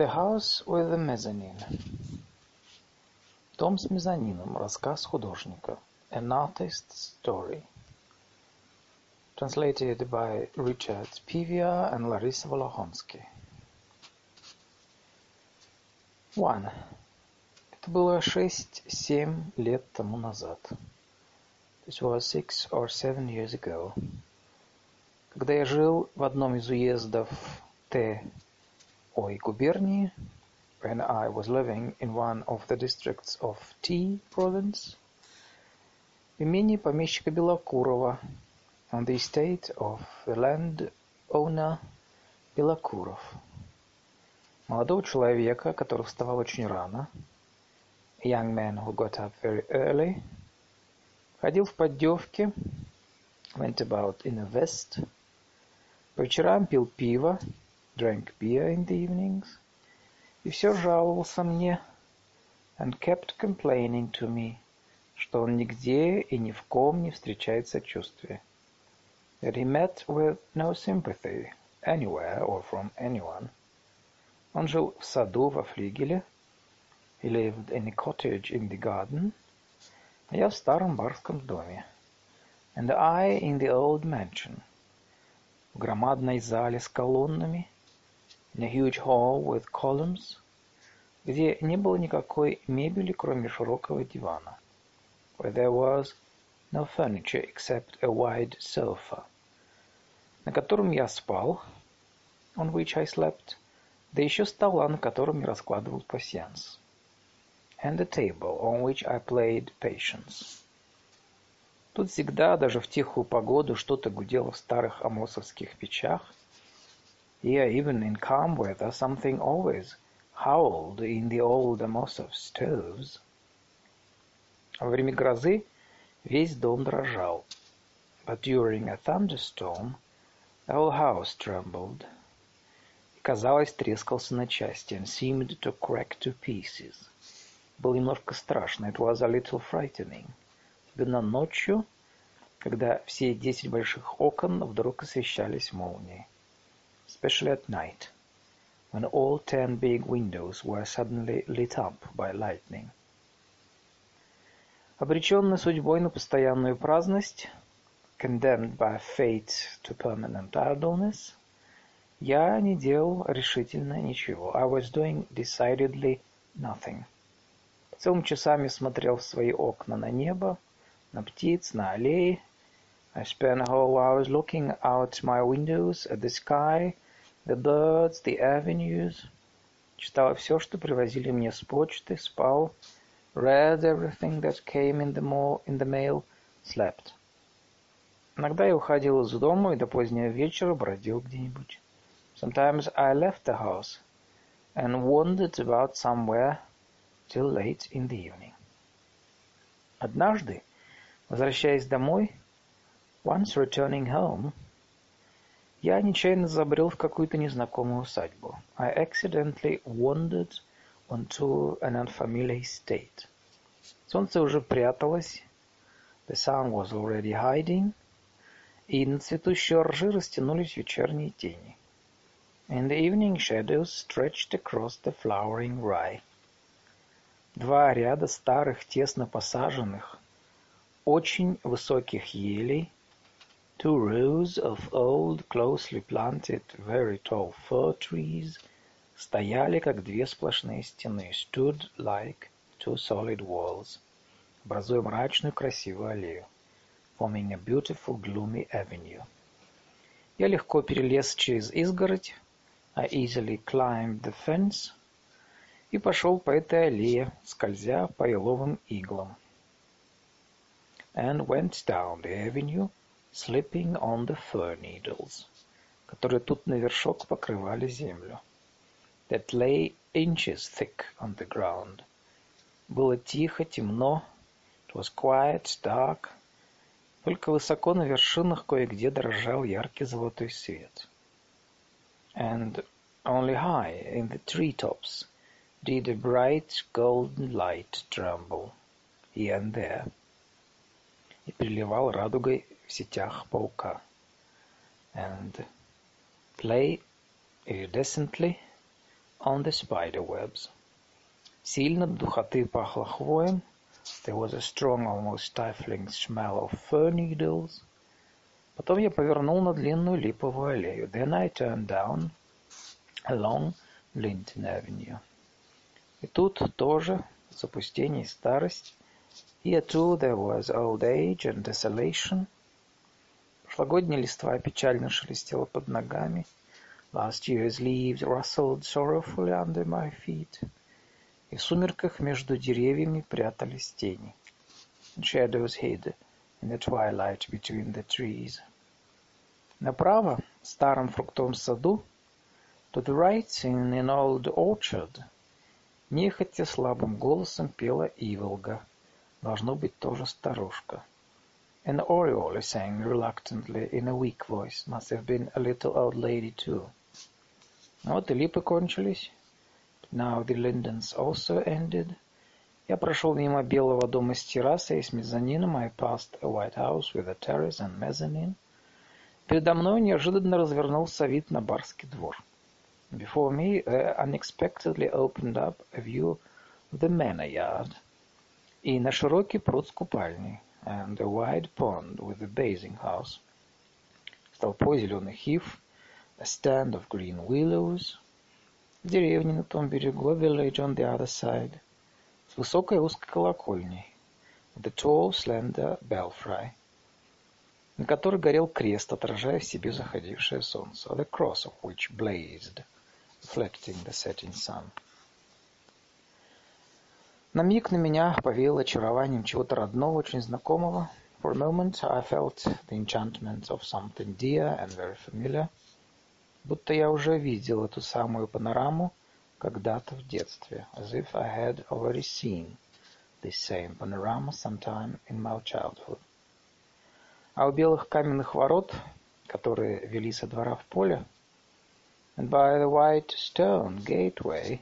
The House with the Mezzanine. Дом с мезонином. Рассказ художника. An Artist's Story. Translated by Richard Pivia and Larissa Volohonsky. 1. Это было шесть-семь лет тому назад. This was six or seven years ago. Когда я жил в одном из уездов Т Ой губернии, when I was living in one of the districts of T province, в имении помещика Белокурова, on the estate of the landowner Белокуров, молодого человека, который вставал очень рано, a young man who got up very early, ходил в поддевке, went about in a vest, по вечерам пил пиво, drank beer in the evenings, и все жаловался мне, and kept complaining to me, что он нигде и ни в ком не встречает сочувствия. That he met with no sympathy anywhere or from anyone. Он жил в саду во флигеле. He lived in a cottage in the garden. А я в старом барском доме. And I in the old mansion. В громадной зале с колоннами — a huge hall with columns, где не было никакой мебели, кроме широкого дивана, where there was no furniture except a wide sofa, на котором я спал, on which I slept, да еще стола, на котором я раскладывал пасьянс, and a table on which I played patience. Тут всегда, даже в тихую погоду, что-то гудело в старых амосовских печах, Here, even in calm weather, something always howled in the old Amosov stoves. Во время грозы весь дом дрожал. But during a thunderstorm, the whole house trembled. И, казалось, трескался на части and seemed to crack to pieces. Было немножко страшно. It was a little frightening. Особенно ночью, когда все десять больших окон вдруг освещались молнией especially at night, when all ten big windows were suddenly lit up by lightning. Обреченный судьбой на постоянную праздность, condemned by fate to permanent idleness, я не делал решительно ничего. I was doing decidedly nothing. Целыми часами смотрел в свои окна на небо, на птиц, на аллеи. I spent whole hours looking out my windows at the sky, The birds, the avenues. Читала все, что привозили мне с почты, спал. Read everything that came in the, mail, in the mail, slept. Иногда я уходил из дома и до позднего вечера бродил где-нибудь. Sometimes I left the house and wandered about somewhere till late in the evening. Однажды, возвращаясь домой, once returning home, Я нечаянно забрел в какую-то незнакомую усадьбу. I accidentally wandered onto an unfamiliar estate. Солнце уже пряталось. The sun was already hiding. И на цветущей ржи растянулись вечерние тени. And the evening shadows stretched across the flowering rye. Два ряда старых, тесно посаженных, очень высоких елей — Two rows of old, closely planted, very tall fir trees стояли, как две сплошные стены, stood like two solid walls, образуя мрачную красивую аллею, forming a beautiful gloomy avenue. Я легко перелез через изгородь, I easily climbed the fence и пошел по этой аллее, скользя по еловым иглам. And went down the avenue, slipping on the fir needles, которые тут на вершок покрывали землю, that lay inches thick on the ground. Было тихо, темно, it was quiet, dark, только высоко на вершинах кое-где дрожал яркий золотой свет. And only high in the treetops did a bright golden light tremble here and there. И переливал радугой в сетях паука, and play iridescently on the spider webs. Сильно до духоты пахло хвоем. There was a strong, almost stifling smell of fir needles. Потом я повернул на длинную липовую аллею. Then I turned down along Linton Avenue. И тут тоже запустение и старость. Here too there was old age and desolation. Прошлогодняя листва печально шелестела под ногами. Last year's leaves rustled sorrowfully under my feet. И в сумерках между деревьями прятались тени. And shadows hid in the twilight between the trees. Направо, в старом фруктовом саду, to the right in an old orchard, нехотя слабым голосом пела Иволга. Должно быть тоже старушка. An oriole sang reluctantly in a weak voice. Must have been a little old lady too. Вот и липы кончились. Now the lindens also ended. Я прошел мимо белого дома с террасой и с мезонином. I passed a white house with a terrace and mezzanine. Передо мной неожиданно развернулся вид на барский двор. Before me there unexpectedly opened up a view of the manor yard и на широкий пруд с купальней and a wide pond with a bathing house. С толпой зеленых ив, a stand of green willows, в деревне на том берегу, a village on the other side, с высокой узкой колокольней, the tall slender belfry, на которой горел крест, отражая в себе заходившее солнце, the cross of which blazed, reflecting the setting sun. На миг на меня повеяло очарованием чего-то родного, очень знакомого. For a moment I felt the enchantment of something dear and very familiar. Будто я уже видел эту самую панораму когда-то в детстве. As if I had already seen this same panorama sometime in my childhood. А у белых каменных ворот, которые вели со двора в поле, and by the white stone gateway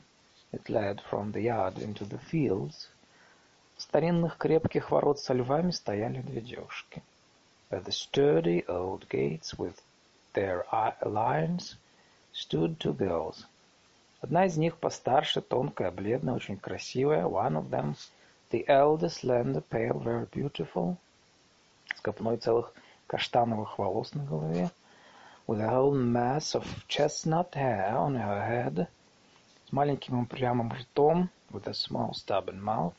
that led from the yard into the fields, старинных крепких ворот со львами стояли две девушки. At the sturdy old gates with their lions stood two girls. Одна из них постарше, тонкая, бледная, очень красивая. One of them, the elder, slender, pale, very beautiful, с копной целых каштановых волос на голове with a whole mass of chestnut hair on her head, с маленьким упрямым ртом, with a small stubborn mouth,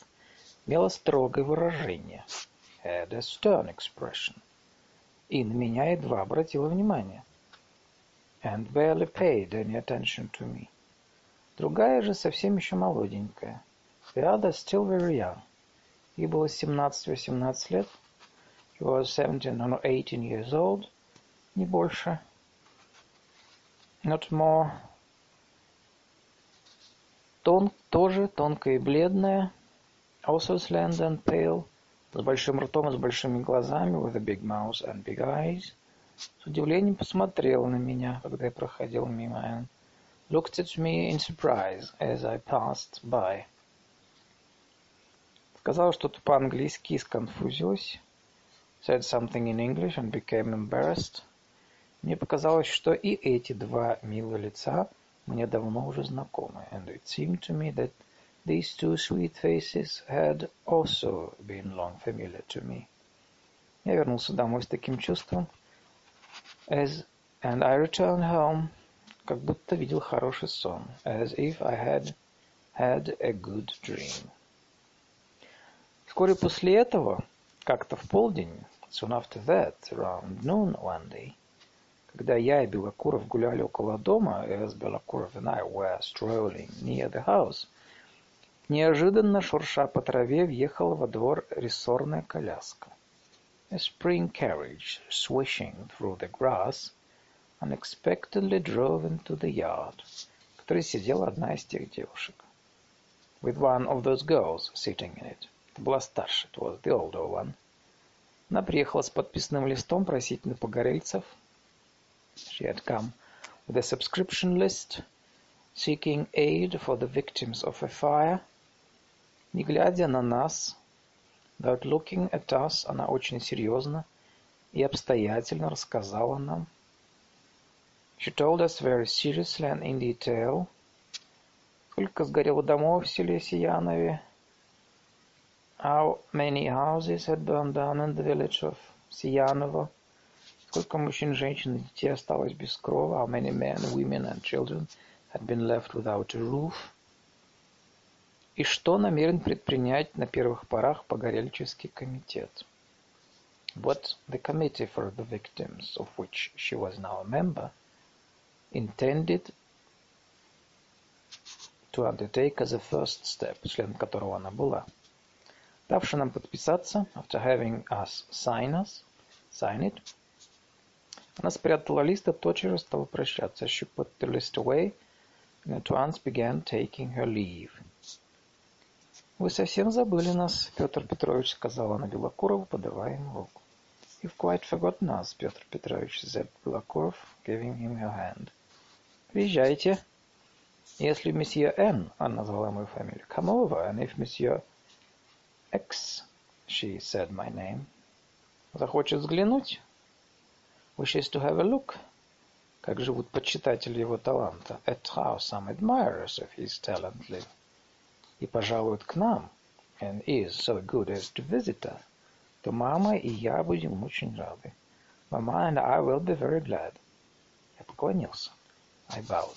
имела строгое выражение, had a stern expression, и на меня едва обратила внимание, and barely paid any attention to me. Другая же совсем еще молоденькая, the other still very young, ей было 17-18 лет, she was 17 or 18 years old, не больше, Not more. Тон, тоже тонкая и бледная. Also slender and pale. С большим ртом и с большими глазами. With a big mouth and big eyes. С удивлением посмотрела на меня, когда я проходил мимо. And looked at me in surprise as I passed by. Сказала что-то по-английски и сконфузилась. Said something in English and became embarrassed. Мне показалось, что и эти два милые лица мне давно уже знакомы, and it seemed to me that these two sweet faces had also been long familiar to me. Я вернулся домой с таким чувством, as, and I returned home, как будто видел хороший сон, as if I had had a good dream. Вскоре после этого, как-то в полдень, soon after that, around noon one day, Когда я и Белокуров гуляли около дома, as Белокуров and I were strolling near the house, неожиданно, шурша по траве, въехала во двор рессорная коляска. A spring carriage, swishing through the grass, unexpectedly drove into the yard, в которой сидела одна из тех девушек. With one of those girls sitting in it. Это была старшая, it was the older one. Она приехала с подписным листом просить на погорельцев – She had come with a subscription list, seeking aid for the victims of a fire. Не глядя на нас, without looking at us, она очень серьезно и обстоятельно рассказала нам. She told us very seriously and in detail Сколько сгорело домов в селе Сиянове? How many houses had burned down in the village of Сияново? Сколько мужчин, женщин и детей осталось без крова? How many men, women and children had been left without a roof? И что намерен предпринять на первых порах Погорельческий комитет? What the committee for the victims, of which she was now a member, intended to undertake as a first step, член которого она была. Давши нам подписаться, after having us sign us, sign it, она спрятала лист и тотчас стала прощаться. She put the list away and at once began taking her leave. «Вы совсем забыли нас, Петр Петрович», — сказала она Белокурову, подавая ему руку. «You've quite forgotten us, Петр Петрович», — said Белокуров, giving him her hand. «Приезжайте. Если месье Н, она назвала мою фамилию, come over, and if месье X, she said my name, захочет взглянуть, wishes to have a look, как живут почитатели его таланта, at how some admirers of his talent live, и пожалуют к нам, and is so good as to visit us, то мама и я будем очень рады. Mama and I will be very glad. Я поклонился. I bowed.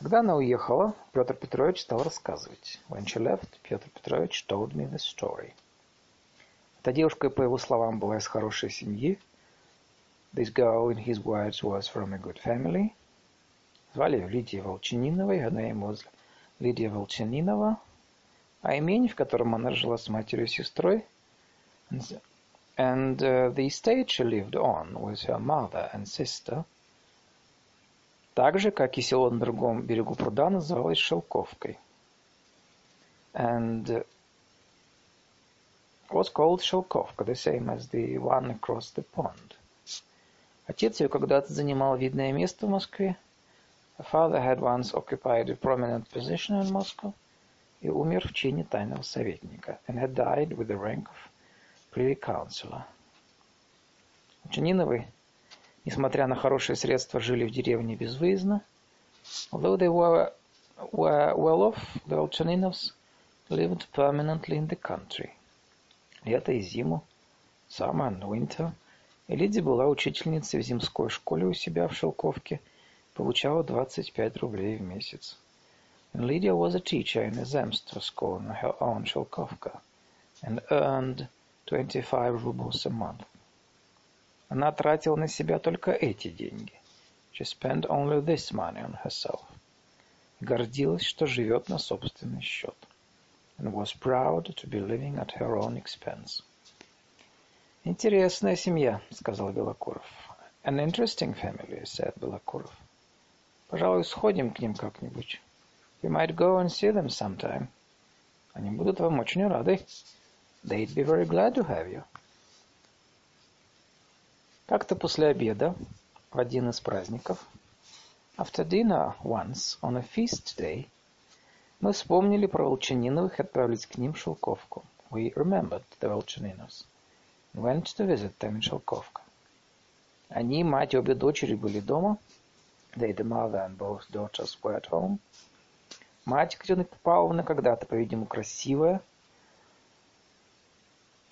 Когда она уехала, Петр Петрович стал рассказывать. When she left, Петр Петрович told me the story. Эта девушка, по его словам, была из хорошей семьи. This girl, in his words, was from a good family. Звали ее Лидия Волчанинова, her name was Лидия Волчанинова. А имение, в котором она жила с матерью и сестрой, and uh, the estate she lived on with her mother and sister – так же, как и село на другом берегу пруда называлось Шелковкой. And was called Шелковка, the same as the one across the pond. Отец ее когда-то занимал видное место в Москве. Her father had once occupied a prominent position in Moscow и умер в чине тайного советника and had died with the rank of privy councillor. Учениновы несмотря на хорошие средства, жили в деревне безвыездно. Although they were, were well off, the Volchaninovs lived permanently in the country. Лето и зиму, summer and winter. И Лидия была учительницей в земской школе у себя в Шелковке, получала 25 рублей в месяц. And Lydia was a teacher in a Zemstvo school in her own Shelkovka and earned 25 rubles a month. Она тратила на себя только эти деньги. She spent only this money on herself. Гордилась, что живет на собственный счет. And was proud to be living at her own expense. «Интересная семья», — сказал Белокуров. «An interesting family», — said Белокуров. «Пожалуй, сходим к ним как-нибудь. We might go and see them sometime. Они будут вам очень рады. They'd be very glad to have you». Как-то после обеда, в один из праздников, after dinner once, on a feast day, мы вспомнили про Волчаниновых и отправились к ним в Шелковку. We remembered the Волчаниновs went to visit them in Шелковка. Они, мать и обе дочери были дома. They, the mother and both daughters were at home. Мать Катерина Павловна когда-то, по-видимому, красивая.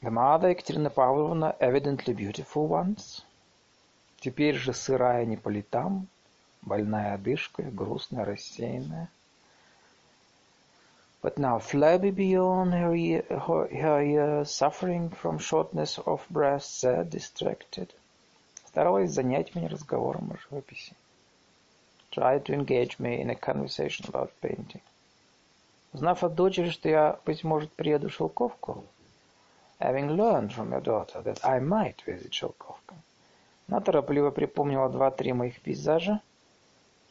The mother, Екатерина Павловна, evidently beautiful once. Теперь же сырая не по летам, больная одышкой, грустная, рассеянная. But now flabby beyond her, her, her years, suffering from shortness of breath, sad, distracted. Старалась занять меня разговором о живописи. Tried to engage me in a conversation about painting. Узнав от дочери, что я, быть может, приеду в Шелковку, having learned from your daughter that I might visit Шелковку, Она торопливо припомнила два-три моих пейзажа.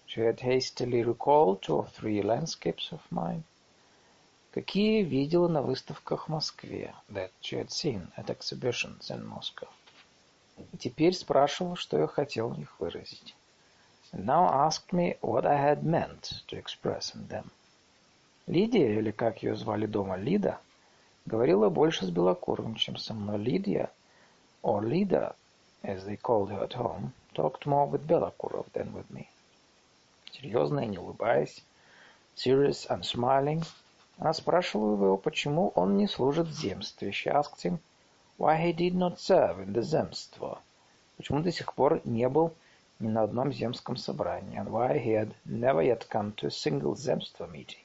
She had hastily recalled two or three landscapes of mine, какие видела на выставках в Москве, that she had seen at exhibitions in Moscow. И теперь спрашивала, что я хотел в них выразить. And now asked me what I had meant to express in them. Лидия, или как ее звали дома, Лида, говорила больше с Белокуровым, чем со мной. Лидия, or Лида, as they called her at home, talked more with Belakurov than with me. серьезная, не улыбаясь, serious and smiling, она спрашивала его, почему он не служит в земстве. She asked him why he did not serve in the земство. Почему до сих пор не был ни на одном земском собрании. And why he had never yet come to a single земство meeting.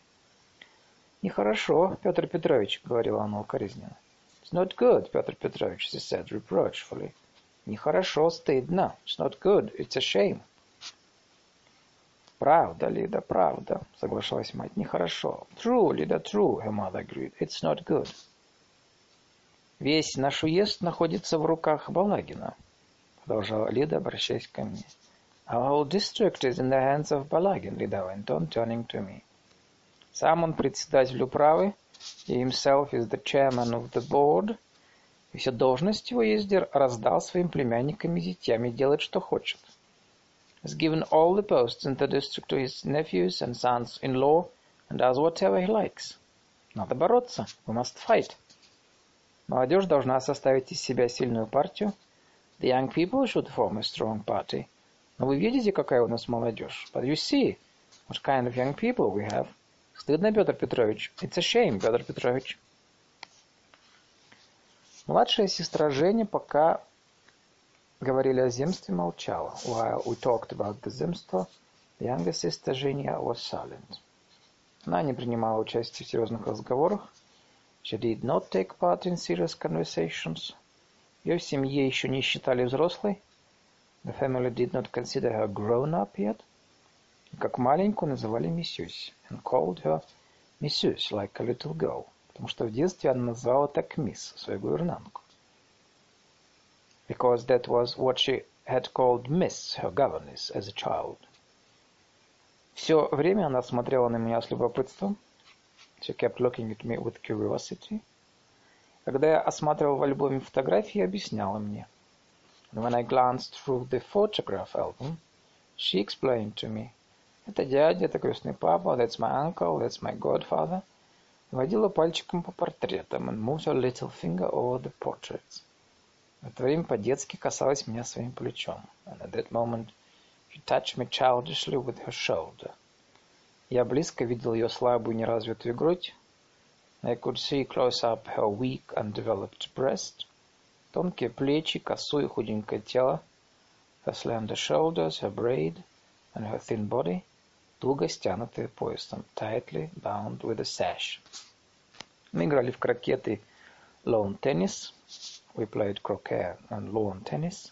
Нехорошо, Петр Петрович, говорила она укоризненно. It's not good, Петр Петрович, she said reproachfully. Нехорошо, стыдно. It's not good, it's a shame. Правда, Лида, правда, соглашалась мать. Нехорошо. True, Лида, true, her mother agreed. It's not good. Весь наш уезд находится в руках Балагина, продолжала Лида, обращаясь ко мне. Our whole district is in the hands of Balagin, Lida went on, turning to me. Сам он председатель управы, he himself is the chairman of the board, и все должности его ездер раздал своим племянникам и зятям и делает, что хочет has given all the posts in the district to his nephews and sons-in-law and does whatever he likes. Надо бороться. We must fight. Молодежь должна составить из себя сильную партию. The young people should form a strong party. Но вы видите, какая у нас молодежь. But you see what kind of young people we have. Стыдно, Петр Петрович. It's a shame, Петр Петрович. Младшая сестра Женя пока говорили о земстве, молчала. While we talked about the земство, the younger sister Женя was silent. Она не принимала участия в серьезных разговорах. She did not take part in serious conversations. Ее в семье еще не считали взрослой. The family did not consider her grown up yet. Как маленькую называли миссюсь. And called her миссюсь, like a little girl. Потому что в детстве она назвала так мисс, свою гувернантку because that was what she had called Miss, her governess, as a child. Все время она смотрела на меня с любопытством. She kept looking at me with curiosity. Когда я осматривал в альбоме фотографии, объясняла мне. And when I glanced through the photograph album, she explained to me. Это дядя, это крестный папа, that's my uncle, that's my godfather. Водила пальчиком по портретам and moved her little finger over the portraits. В это время по-детски касалась меня своим плечом. And at that moment she touched me childishly with her shoulder. Я близко видел ее слабую неразвитую грудь. I could see close up her weak, undeveloped breast. Тонкие плечи, косое худенькое тело. Her slender shoulders, her braid, and her thin body, туго стянутые поясом, tightly bound with a sash. Мы играли в крокеты tennis, We played croquet and lawn tennis.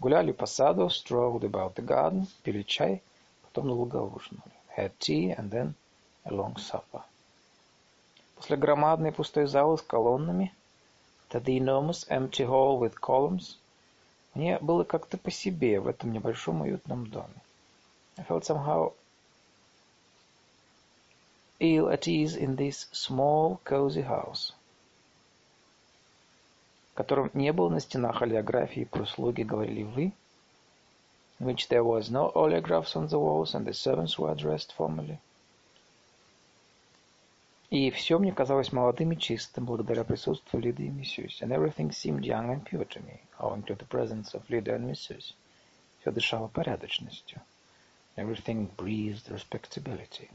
Гуляли по саду, strolled about the garden, пили чай, потом долго ужинали. Had tea and then a long supper. После громадной пустой залы с колоннами, to the enormous empty hall with columns, мне было как-то по себе в этом небольшом уютном доме. I felt somehow ill at ease in this small, cozy house котором не было на стенах олеографии про слуги говорили «вы», in which there was no oleographs on the walls and the servants were addressed formally. И все мне казалось молодым и чистым благодаря присутствию Лиды и Миссюсь. And everything seemed young and pure to me, owing to the presence of Lida and Mrs. Все дышало порядочностью. Everything breathed respectability.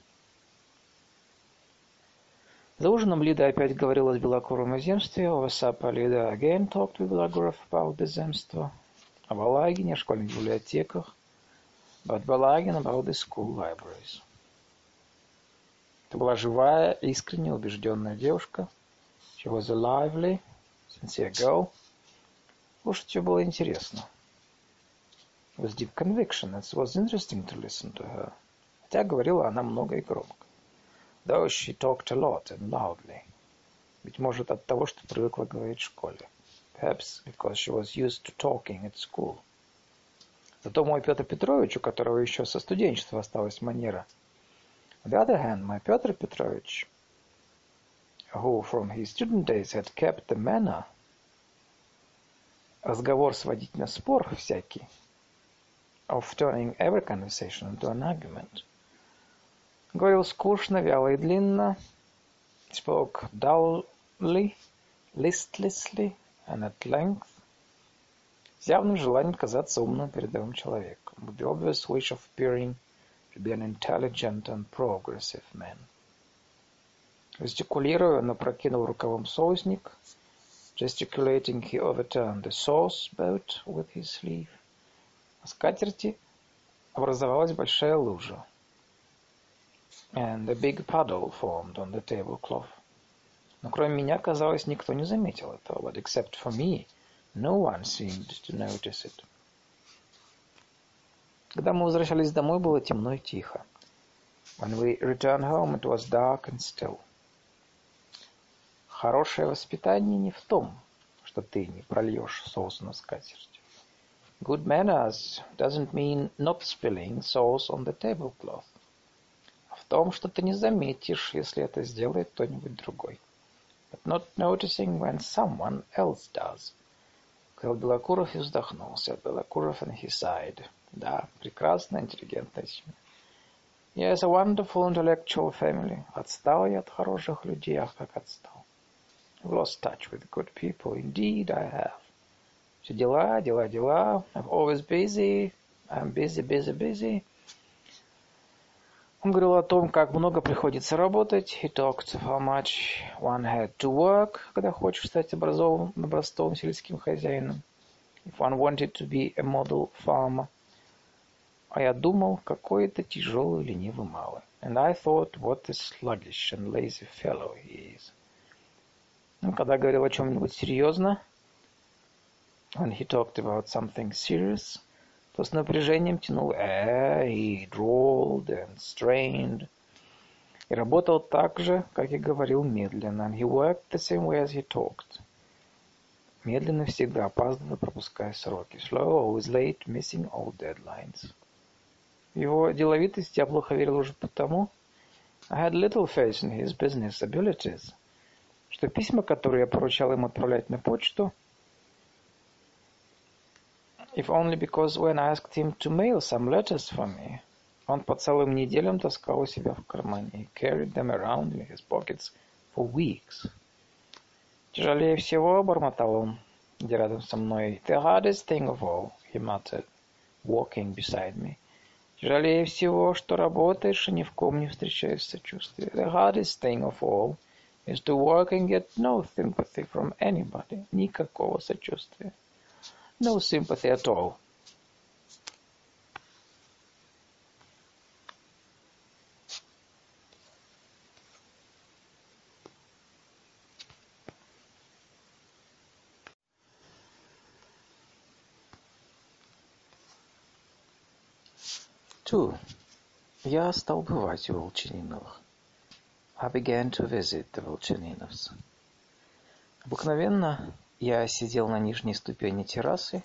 За ужином Лида опять говорила с Белокуром о земстве. Over supper Лида again talked with Belagorov about the земство. О Балагине, о школьных библиотеках. About Балагин, about the school libraries. Это была живая, искренне убежденная девушка. She was a lively, sincere girl. Слушать ее было интересно. With deep conviction, it was interesting to listen to her. Хотя говорила она много и громко. Though she talked a lot and loudly. Быть может, от того, что привыкла говорить в школе. Perhaps because she was used to talking at school. Зато мой Петр Петрович, у которого еще со студенчества осталась манера. On the other hand, my Петр Петрович, who from his student days had kept the manner, разговор сводить на спор всякий, of turning every conversation into an argument – Говорил скучно, вяло и длинно. Spoke dully, listlessly, and at length. С явным желанием казаться умным передовым человеком. With the obvious wish of appearing to be an intelligent and progressive man. Жестикулируя, он опрокинул рукавом соусник. Gesticulating, he overturned the sauce boat with his sleeve. На скатерти образовалась большая лужа. And a big puddle formed on the tablecloth. Но кроме меня, казалось, никто не заметил этого. But except for me, no one seemed to notice it. Когда мы возвращались домой, было темно и тихо. When we returned home, it was dark and still. Хорошее воспитание не в том, что ты не прольешь соус на скатерть. Good manners doesn't mean not spilling sauce on the tablecloth. Том, что ты не заметишь, если это сделает кто-нибудь другой. But not noticing when someone else does. Сказал Белокуров и вздохнул. Said Белокуров and he sighed. Да, прекрасная, интеллигентная семья. Yes, a wonderful intellectual family. Отстал я от хороших людей, ах, как отстал. I've lost touch with good people. Indeed, I have. Все дела, дела, дела. I'm always busy. I'm busy, busy, busy. Он говорил о том, как много приходится работать. He talked how much one had to work, когда хочешь стать образованным, образцовым сельским хозяином. If one wanted to be a model farmer. А я думал, какой это тяжелый, ленивый малый. And I thought, what a sluggish and lazy fellow he is. Ну, когда говорил о чем-нибудь серьезно, when he talked about something serious, то с напряжением тянул э, и drawled and strained. И работал так же, как и говорил медленно. And he worked the same way as he talked. Медленно всегда опаздывая, пропуская сроки. Slow, always late, missing all deadlines. Его деловитости я плохо верил уже потому, I had little faith in his business abilities – что письма, которые я поручал им отправлять на почту, if only because when I asked him to mail some letters for me, он по целым неделям таскал у себя в кармане. He carried them around in his pockets for weeks. Тяжелее всего, бормотал он, где рядом со мной. The hardest thing of all, he muttered, walking beside me. Тяжелее всего, что работаешь и ни в ком не встречаешь сочувствия. The hardest thing of all – is to work and get no sympathy from anybody. Никакого сочувствия. No sympathy at all. Two. Я стал бывать у Волчининовых. I began to visit the Волчаниновs. Обыкновенно я сидел на нижней ступени террасы.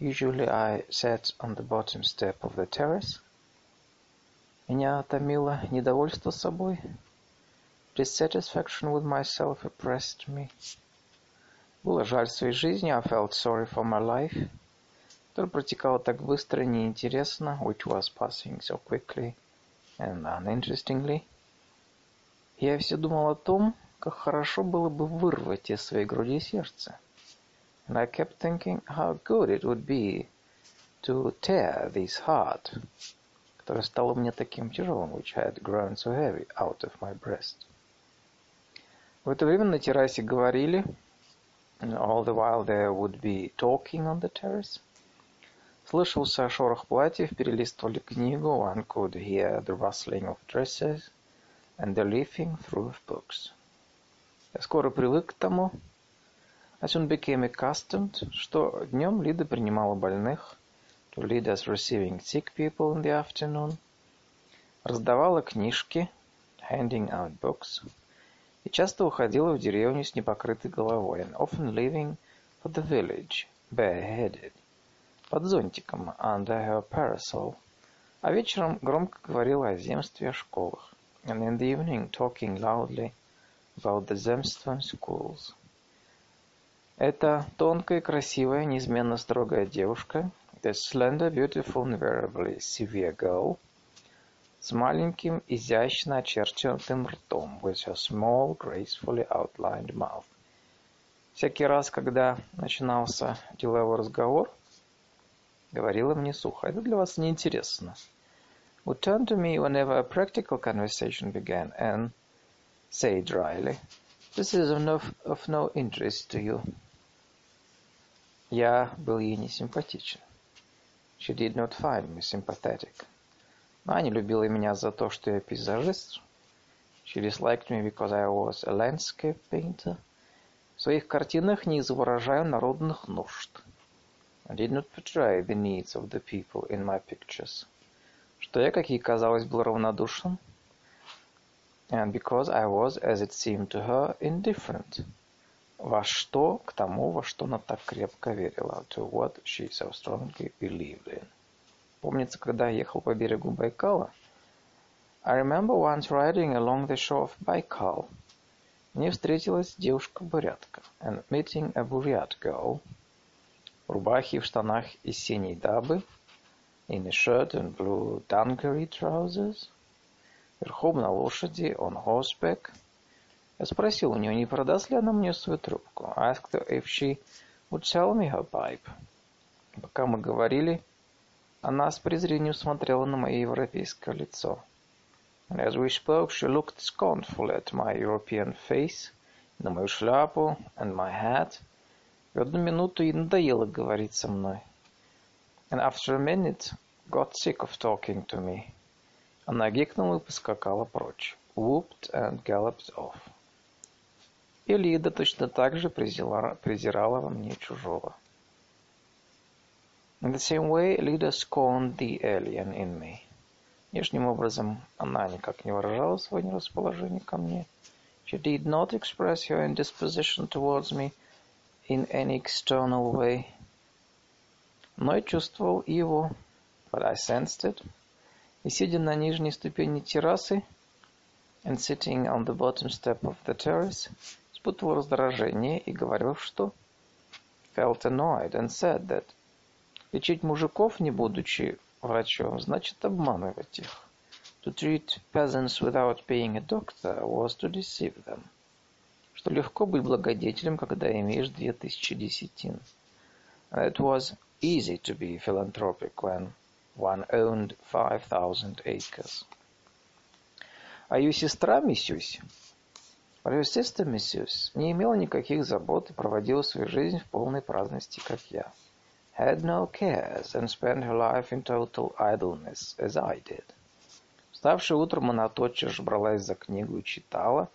Usually I sat on the bottom step of the terrace. Меня томило недовольство собой. Dissatisfaction with myself oppressed me. Было жаль своей жизни. I felt sorry for my life. Которая протекала так быстро и неинтересно. Which was passing so quickly and uninterestingly. Я все думал о том, как хорошо было бы вырвать из своей груди сердце. And I kept thinking how good it would be to tear this heart, которое стало мне таким тяжелым, which had grown so heavy out of my breast. В это время на террасе говорили, and all the while there would be talking on the terrace. Слышался шорох платьев, перелистывали книгу, one could hear the rustling of dresses and the leafing through of books. Я скоро привык к тому, I soon became accustomed, что днем Лида принимала больных, to lead us receiving sick people in the afternoon, раздавала книжки, handing out books, и часто уходила в деревню с непокрытой головой, and often leaving for the village, bareheaded, под зонтиком, under her parasol, а вечером громко говорила о земстве, о школах and in the evening talking loudly Zemstvan schools. Эта тонкая, красивая, неизменно строгая девушка, the slender, beautiful, invariably severe girl, с маленьким, изящно очерченным ртом, with her small, gracefully outlined mouth. Всякий раз, когда начинался деловой разговор, говорила мне сухо, это для вас неинтересно. would turn to me whenever a practical conversation began and say dryly, This is of no, interest to you. Я был ей не симпатичен. She did not find me sympathetic. Она не любила меня за то, что я пейзажист. She disliked me because I was a landscape painter. В своих картинах не изображаю народных нужд. I did not portray the needs of the people in my pictures. Что я, как ей казалось, был равнодушен. And because I was, as it seemed to her, indifferent. Во что? К тому, во что она так крепко верила. To what she so strongly believed in. Помнится, когда я ехал по берегу Байкала, I remember once riding along the shore of Baikal. Мне встретилась девушка-бурятка, and meeting a Buryat girl, в рубахе и в штанах из синей дабы, in a shirt and blue dungaree trousers, верхом на лошади, on horseback. Я спросил у нее, не продаст ли она мне свою трубку. I asked her if she would sell me her pipe. Пока мы говорили, она с презрением смотрела на мое европейское лицо. And as we spoke, she looked scornfully at my European face, на мою шляпу and my hat. В одну минуту ей надоело говорить со мной. And after a minute, got sick of talking to me. Она гикнула и поскакала прочь. Whooped and galloped off. И Лида точно так же презирала, презирала во мне чужого. In the same way, Lida scorned the alien in me. Внешним образом она никак не выражала свое нерасположение ко мне. She did not express her indisposition towards me in any external way. Но я чувствовал его, but I sensed it. И сидя на нижней ступени террасы, and sitting on the bottom step of the terrace, испытывал раздражение и говорил, что felt annoyed and said that лечить мужиков, не будучи врачом, значит обманывать их. To treat peasants without being a doctor was to deceive them. Что легко быть благодетелем, когда имеешь две тысячи десятин. It was easy to be philanthropic when one owned five thousand acres. А ее сестра, миссюсь, ее sister, миссюсь, не имела никаких забот и проводила свою жизнь в полной праздности, как я had no cares and spent her life in total idleness, as I did. Вставшей утром она тотчас же бралась за книгу и читала.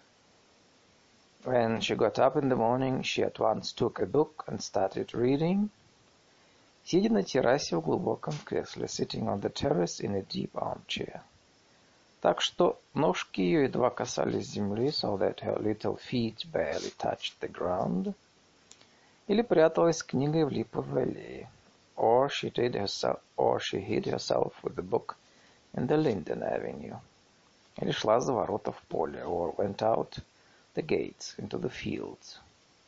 When she got up in the morning, she at once took a book and started reading. Сидя на террасе в глубоком кресле, sitting on the terrace in a deep armchair. Так что ножки ее едва касались земли, so that her little feet barely touched the ground — или пряталась книгой в липовой аллее. Or she, did herself, or she hid herself with the book in the Linden Avenue. Или шла за ворота в поле, or went out the gates into the fields.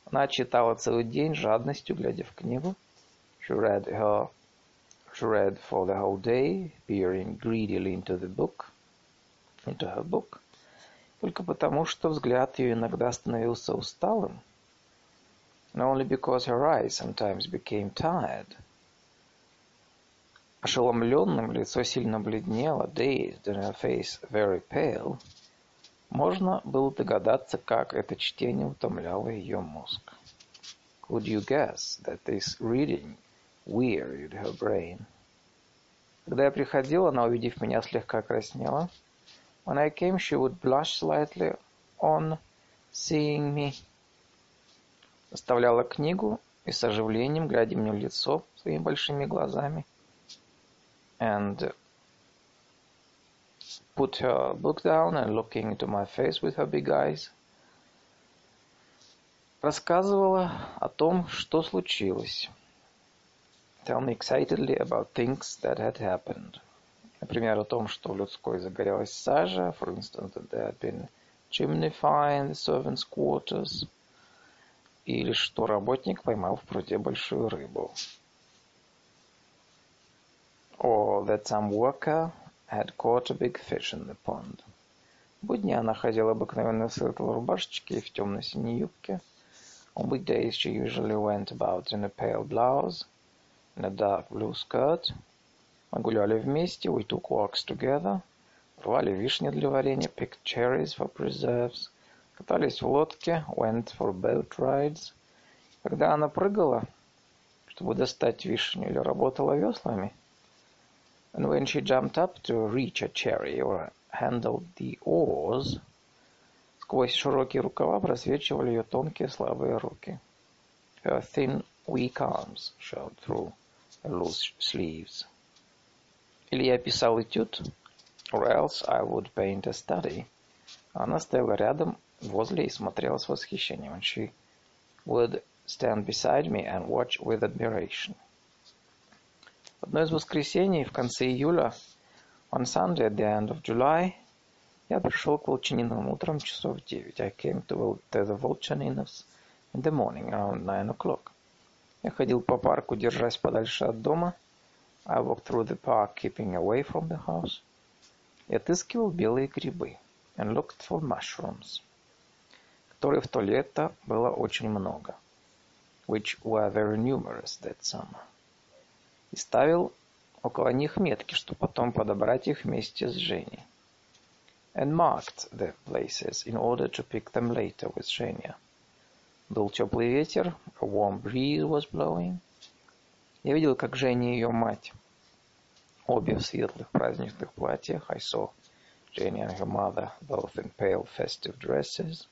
Она читала целый день жадностью, глядя в книгу. She read her, she read for the whole day, peering greedily into the book, into her book, только потому, что взгляд ее иногда становился усталым, and only because her eyes sometimes became tired. Ошеломленным лицо сильно бледнело, dazed and her face very pale. Можно было догадаться, как это чтение утомляло ее мозг. Could you guess that this reading wearied her brain? Когда я приходил, она, увидев меня, слегка краснела. When I came, she would blush slightly on seeing me. Оставляла книгу и с оживлением, глядя мне в лицо своими большими глазами, and put her book down and looking into my face with her big eyes, рассказывала о том, что случилось. Tell me excitedly about things that had happened. Например, о том, что в людской загорелась сажа, for instance, that there had been chimney fire in the servants' quarters – или что работник поймал в пруде большую рыбу. Or that some worker had caught a big fish in the pond. В будни она ходила обыкновенно в светлой рубашечке и в темно-синей юбке. On weekdays she usually went about in a pale blouse and a dark blue skirt. Мы гуляли вместе, we took walks together, рвали вишни для варенья, picked cherries for preserves, катались в лодке, went for boat rides. Когда она прыгала, чтобы достать вишню, или работала веслами, and when she jumped up to reach a cherry or handled the oars, сквозь широкие рукава просвечивали ее тонкие слабые руки. Her thin, weak arms showed through loose sleeves. Или я писал этюд, or else I would paint a study. Она стояла рядом, возле и смотрела с восхищением. And she would stand beside me and watch with admiration. В одно из воскресений в конце июля, on Sunday at the end of July, я пришел к Волчаниновым утром часов в девять. I came to, to the Volchaninovs in the morning around nine o'clock. Я ходил по парку, держась подальше от дома. I walked through the park, keeping away from the house. И отыскивал белые грибы. And looked for mushrooms. Которые в то лето было очень много. Which were very numerous that summer. И ставил около них метки, чтобы потом подобрать их вместе с Женей. And marked the places in order to pick them later with Женя. Был теплый ветер, a warm breeze was blowing. Я видел, как Женя и ее мать, обе в светлых праздничных платьях, I saw Jenny and her mother, both in pale festive dresses,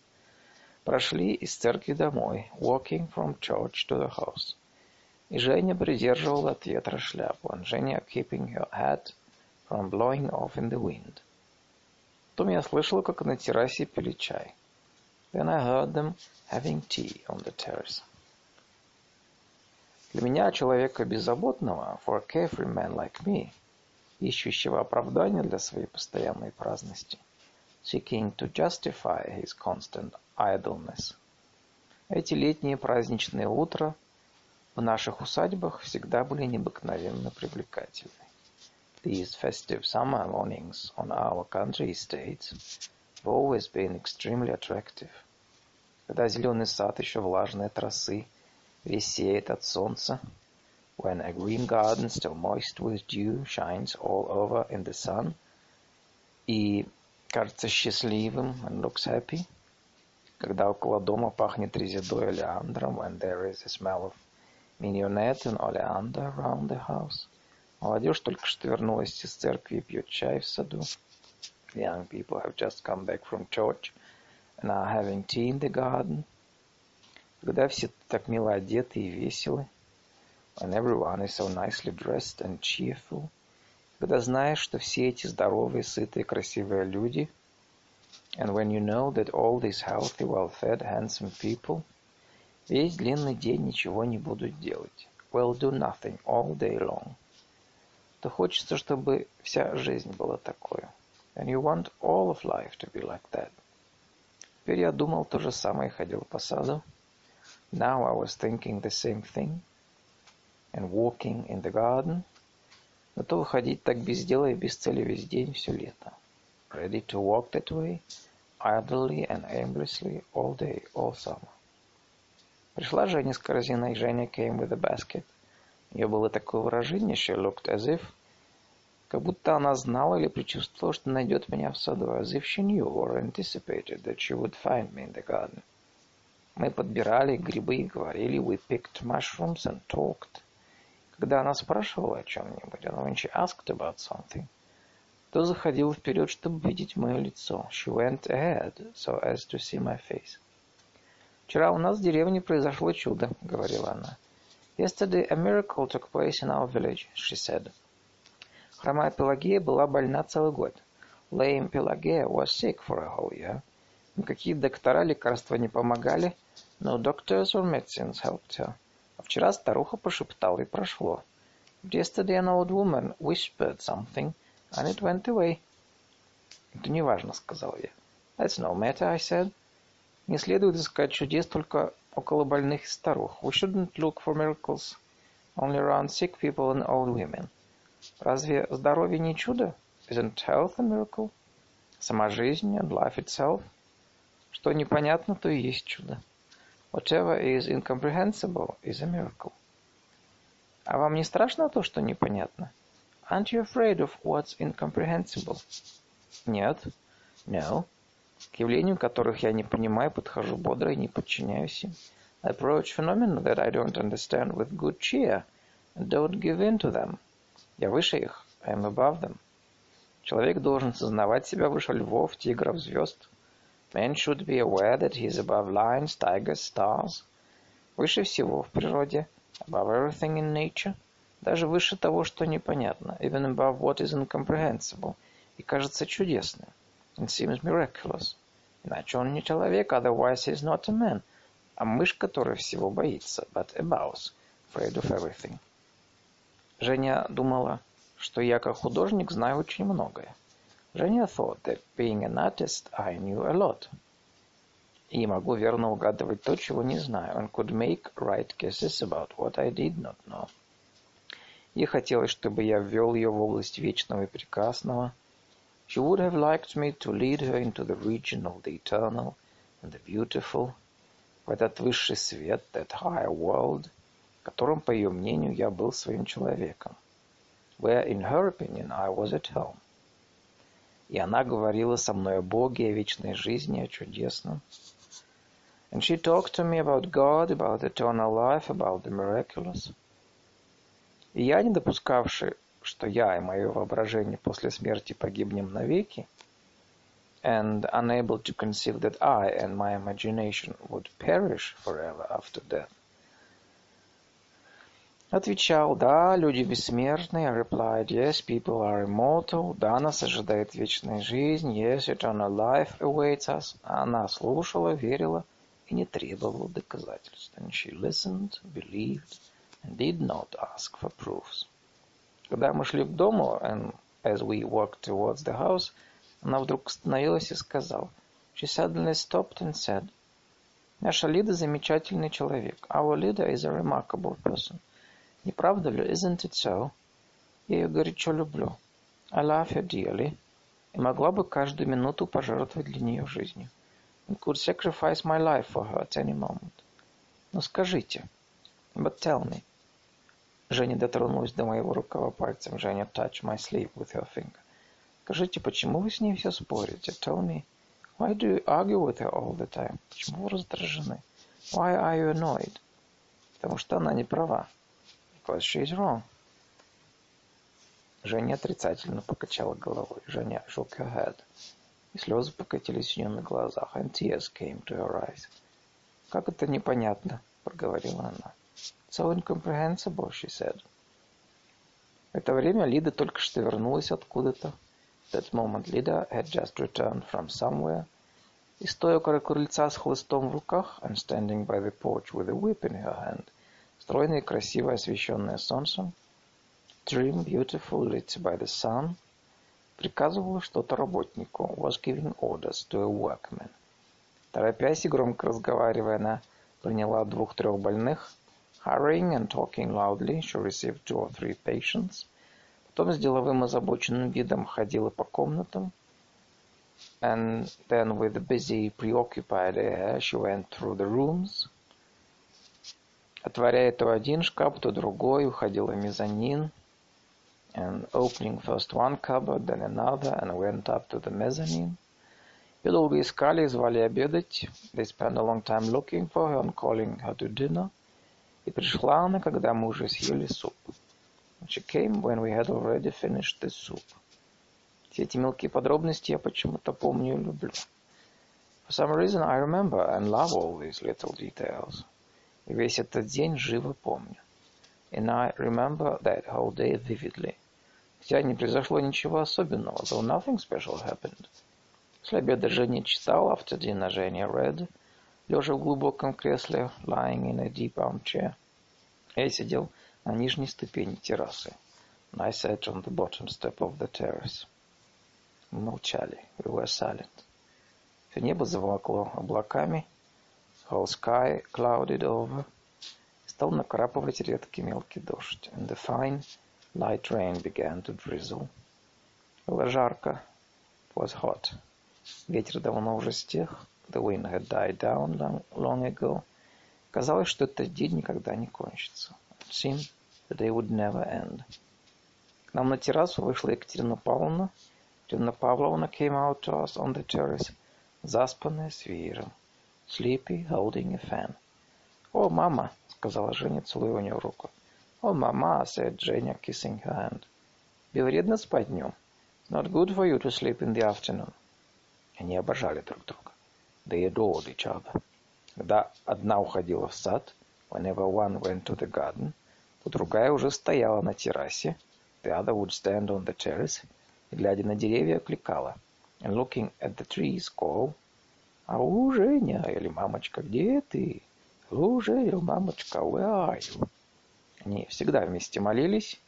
прошли из церкви домой, walking from church to the house. И Женя придерживала от ветра шляпу, and Женя keeping her hat from blowing off in the wind. Потом я слышал, как на террасе пили чай. Then I heard them having tea on the terrace. Для меня, человека беззаботного, for a carefree man like me, ищущего оправдания для своей постоянной праздности, seeking to justify his constant idleness. Эти летние праздничные утра в наших усадьбах всегда были необыкновенно привлекательны. These festive summer mornings on our country estates always been extremely attractive. Когда зеленый сад еще влажные тросы – весь от солнца, when a green garden still moist with dew shines all over in the sun, и кажется счастливым and looks happy, когда около дома пахнет резидой олеандром, when there is a smell of mignonette and oleander around the house. Молодежь только что вернулась из церкви и пьет чай в саду. Young people have just come back from church and are having tea in the garden когда все так мило одеты и веселы, when everyone is so nicely dressed and cheerful, когда знаешь, что все эти здоровые, сытые, красивые люди, and when you know that all these healthy, well-fed, handsome people весь длинный день ничего не будут делать, will do nothing all day long, то хочется, чтобы вся жизнь была такой. And you want all of life to be like that. Теперь я думал то же самое, ходил по саду, Now I was thinking the same thing and walking in the garden, готов ходить так без дела и без цели весь день, все лето. Ready to walk that way, idly and aimlessly all day, all summer. Пришла Женя с корзиной, Женя came with a basket. У нее было такое выражение, she looked as if, как будто она знала или предчувствовала, что найдет меня в саду, as if she knew or anticipated that she would find me in the garden. Мы подбирали грибы и говорили. We picked mushrooms and talked. Когда она спрашивала о чем-нибудь, and when she asked about something, то заходила вперед, чтобы видеть мое лицо. She went ahead so as to see my face. Вчера у нас в деревне произошло чудо, говорила она. Yesterday a miracle took place in our village, she said. Хромая Пелагея была больна целый год. Lame Pelagia was sick for a whole year. Никакие доктора лекарства не помогали, No doctors or medicines helped her. А вчера старуха пошептала и прошло. Yesterday an old woman whispered something, and it went away. Это не важно, сказал я. That's no matter, I said. Не следует искать чудес только около больных старух. We shouldn't look for miracles only around sick people and old women. Разве здоровье не чудо? Isn't health a miracle? Сама жизнь and life itself? Что непонятно, то и есть чудо. Whatever is incomprehensible is a miracle. А вам не страшно то, что непонятно? Aren't you afraid of what's incomprehensible? Нет. No. К явлениям, которых я не понимаю, подхожу бодро и не подчиняюсь им. I approach phenomena that I don't understand with good cheer and don't give in to them. Я выше их. I am above them. Человек должен сознавать себя выше львов, тигров, звезд. Man should be aware that he is above lions, tigers, stars. Выше всего в природе. Above everything in nature. Даже выше того, что непонятно. Even above what is incomprehensible. И кажется чудесным. It seems miraculous. Иначе он не человек, otherwise he is not a man. А мышь, которая всего боится. But a mouse, afraid of everything. Женя думала, что я как художник знаю очень многое. Женя thought that being an artist I knew a lot. И могу верно угадывать то, чего не знаю, and could make right guesses about what I did not know. Ей хотелось, чтобы я ввел ее в область вечного и прекрасного. She would have liked me to lead her into the region of the eternal and the beautiful, в этот высший свет, that higher world, в котором, по ее мнению, я был своим человеком. Where, in her opinion, I was at home. И она говорила со мной о Боге, о вечной жизни, о чудесном. And she talked to me about God, about eternal life, about the miraculous. И я, не допускавший, что я и мое воображение после смерти погибнем навеки, and unable to conceive that I and my imagination would perish forever after death, Отвечал, да, люди бессмертны. I replied, yes, people are immortal. Да, нас ожидает вечная жизнь. Yes, eternal life awaits us. Она слушала, верила и не требовала доказательств. And she listened, believed, and did not ask for proofs. Когда мы шли к дому, and as we walked towards the house, она вдруг остановилась и сказала, she suddenly stopped and said, Наша Лида замечательный человек. Our leader is a remarkable person. Не правда ли? Isn't it so? Я ее горячо люблю. I love her dearly. И могла бы каждую минуту пожертвовать для нее жизнью. And could sacrifice my life for her at any moment. Но скажите. But tell me. Женя дотронулась до моего рукава пальцем. Женя touched my sleeve with her finger. Скажите, почему вы с ней все спорите? Tell me. Why do you argue with her all the time? Почему вы раздражены? Why are you annoyed? Потому что она не права because she's wrong. Женя отрицательно покачала головой. Женя shook her head. И слезы покатились у нее на глазах, and tears came to her eyes. «Как это непонятно?» — проговорила она. «So incomprehensible», — she said. В это время Лида только что вернулась откуда-то. That moment Lida had just returned from somewhere. И стоя около крыльца с хлыстом в руках, and standing by the porch with a whip in her hand — стройная и красиво освещенная солнцем, trim, beautiful, lit by the sun, приказывала что-то работнику, was giving orders to a workman. Торопясь и громко разговаривая, она приняла двух-трех больных, hurrying and talking loudly, she received two or three patients, потом с деловым озабоченным видом ходила по комнатам, and then with a busy, preoccupied air, she went through the rooms, Отворяя то один шкаф, то другой, уходила мезонин, and opening first one cupboard, then another, and went up to the mezzanine. Ее долго искали и звали обедать. They spent a long time looking for her and calling her to dinner. И пришла она, когда мы уже съели суп. And she came when we had already finished the soup. Все эти мелкие подробности я почему-то помню и люблю. For some reason I remember and love all these little details. Весь этот день живо помню. And I remember that whole day vividly. Хотя не произошло ничего особенного, though nothing special happened. После обеда Женя читал, after dinner Женя read, лежа в глубоком кресле, lying in a deep armchair. Я сидел на нижней ступени террасы. And I sat on the bottom step of the terrace. Мы молчали. We were silent. Все небо заволокло облаками, whole sky clouded over, стал накрапывать редкий мелкий дождь, and the fine light rain began to drizzle. Было жарко, it was hot. Ветер давно уже стих, the wind had died down long, long ago. Казалось, что этот день никогда не кончится. It seemed the day would never end. К нам на террасу вышла Екатерина Павловна. Екатерина Павловна came out to us on the terrace, заспанная с веером. Sleepy, holding a fan. «О, мама!» — сказала Женя, целуя у нее руку. «О, мама!» — said Женя, kissing her hand. «Тебе вредно спать днем?» «Not good for you to sleep in the afternoon». Они обожали друг друга. They adored each other. Когда одна уходила в сад, whenever one went to the garden, то другая уже стояла на террасе, the other would stand on the terrace, и, глядя на деревья, окликала, and looking at the trees, call, «Ау, Женя!» или «Мамочка, где ты?» «Ау, Женя, мамочка, where are you?» Они всегда вместе молились,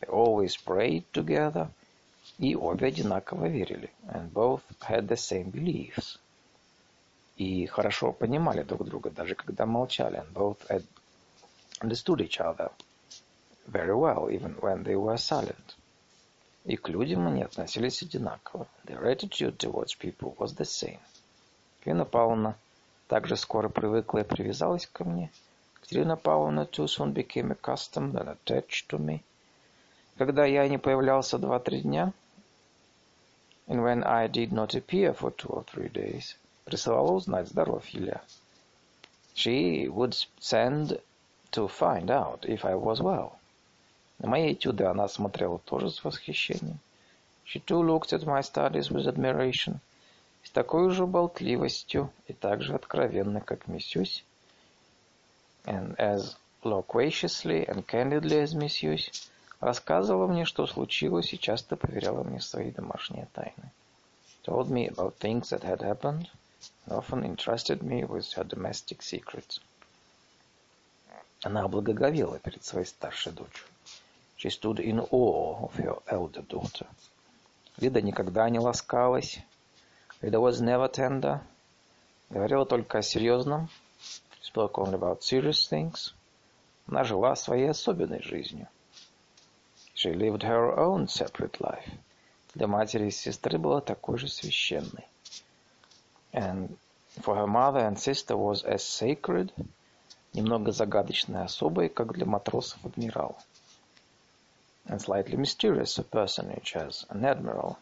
they always prayed together, и обе одинаково верили, and both had the same beliefs. И хорошо понимали друг друга, даже когда молчали, and both had understood each other very well, even when they were silent. И к людям они относились одинаково. Their attitude towards people was the same. Катерина Павловна также скоро привыкла и привязалась ко мне. Катерина Павловна too soon became accustomed and attached to me. Когда я не появлялся два-три дня, and when I did not appear for two or three days, присылала узнать, здоров ли. She would send to find out if I was well. На мои этюды она смотрела тоже с восхищением. She too looked at my studies with admiration. С такой же болтливостью и так же откровенно, как Миссюсь, and as loquaciously and candidly as Миссюсь, рассказывала мне, что случилось, и часто поверяла мне свои домашние тайны. Told me about things that had happened, and often entrusted me with her domestic secrets. Она благоговела перед своей старшей дочерью. She stood in awe of her elder daughter. Лида никогда не ласкалась. Лида was never tender. Говорила только о серьезном. Spoke only about serious things. Она жила своей особенной жизнью. She lived her own separate life. Для матери и сестры была такой же священной. And for her mother and sister was as sacred, немного загадочной особой, как для матросов адмирала. And slightly mysterious a personage as an admiral,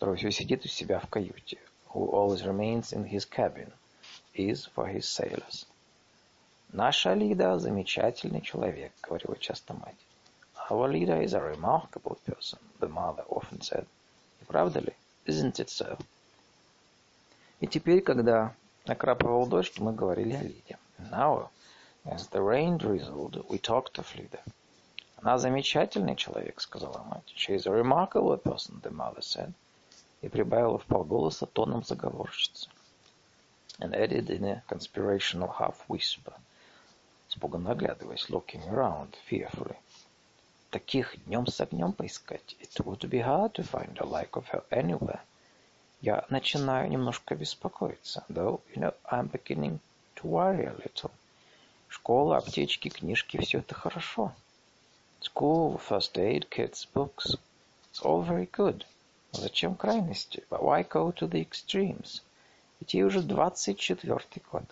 все сидит у себя в каюте, who always remains in his cabin, is for his sailors. Наша Лида замечательный человек, говорила часто мать. Our leader is a remarkable person, the mother often said. Не правда ли? Isn't it so? И теперь, когда накрапывал дождь, мы говорили о Лиде. Now, as the rain drizzled, we talked of Lida. Она замечательный человек, сказала мать. She is a remarkable person, the mother said. И прибавила полголоса тоном заговорщицы. And added in a conspirational half-whisper, испуганно оглядываясь, looking around fearfully. Таких днем с огнем поискать. It would be hard to find a like of her anywhere. Я начинаю немножко беспокоиться. Though, you know, I'm beginning to worry a little. Школа, аптечки, книжки, все это хорошо. School, first aid, kids, books. It's all very good. Но зачем крайности? But why go to the extremes? Ведь ей уже двадцать четвертый год.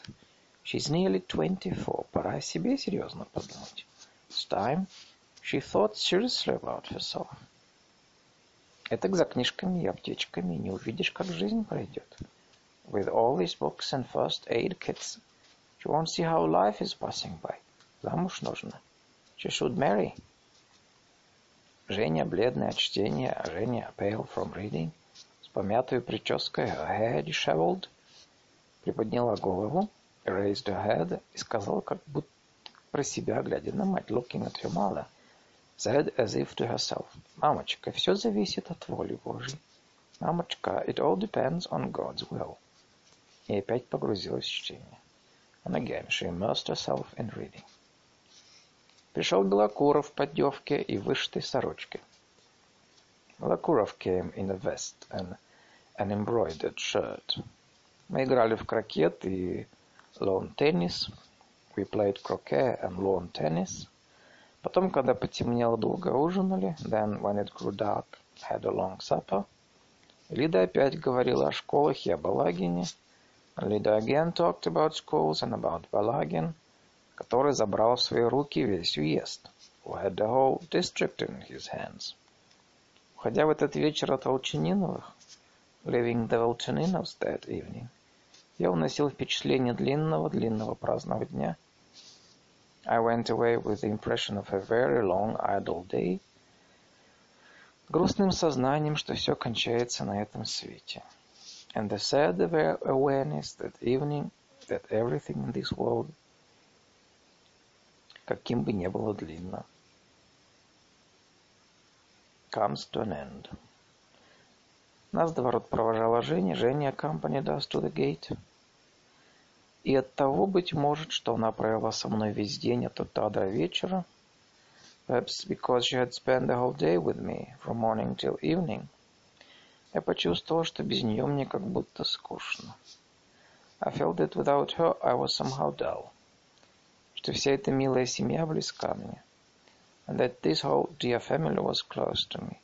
She's nearly twenty-four. Пора о себе серьезно подумать. It's time She thought seriously about herself. Этак за книжками и аптечками не увидишь, как жизнь пройдет. With all these books and first aid kits, you won't see how life is passing by. Замуж нужно. She should marry. Женя, бледная от чтения, Женя, pale from reading, с помятой прической, hair disheveled, приподняла голову, raised her head и сказала, как будто про себя, глядя на мать, looking at her mother. said as if to herself, «Мамочка, все зависит от воли Божьей. Мамочка, it all depends on God's will». И опять погрузилась в чтение. And again she immersed herself in reading. Пришел Белокуров в поддевке и вышитой сорочке. Белокуров came in a vest and an embroidered shirt. Мы играли в крокет и lawn-tennis. We played croquet and lawn tennis. Потом, когда потемнело, долго ужинали. Then, when it grew dark, had a long supper. Лида опять говорила о школах и о Балагине. Лида again talked about schools and about Balagin, который забрал в свои руки весь уезд, who had the whole district in his hands. Уходя в этот вечер от Волчаниновых, leaving the Volchaninovs that evening, я уносил впечатление длинного-длинного праздного дня. I went away with the impression of a very long idle day, грустным сознанием, что все кончается на этом свете. And the sad awareness that evening, that everything in this world, каким бы ни было длинно, comes to an end. Нас до ворот провожала Женя, Женя accompanied us to the gate. И от того, быть может, что она провела со мной весь день от утра до вечера, perhaps because she had spent the whole day with me, from morning till evening, я почувствовал, что без нее мне как будто скучно. I felt that without her I was somehow dull. Что вся эта милая семья близка мне and that this whole dear family was close to me.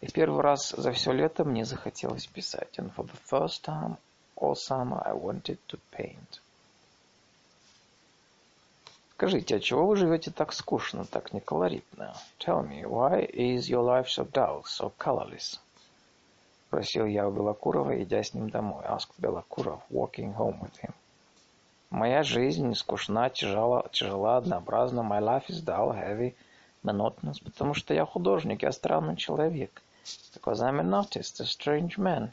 И первый раз за все лето мне захотелось писать, and for the first time all summer I wanted to paint. Скажите, а чего вы живете так скучно, так неколоритно? Tell me, why is your life so dull, so colorless? Спросил я у Белокурова, идя с ним домой. Asked Белокуров, walking home with him. Моя жизнь скучна, тяжела, тяжела, однообразна. My life is dull, heavy, monotonous, потому что я художник, я странный человек. Because I'm an artist, a strange man.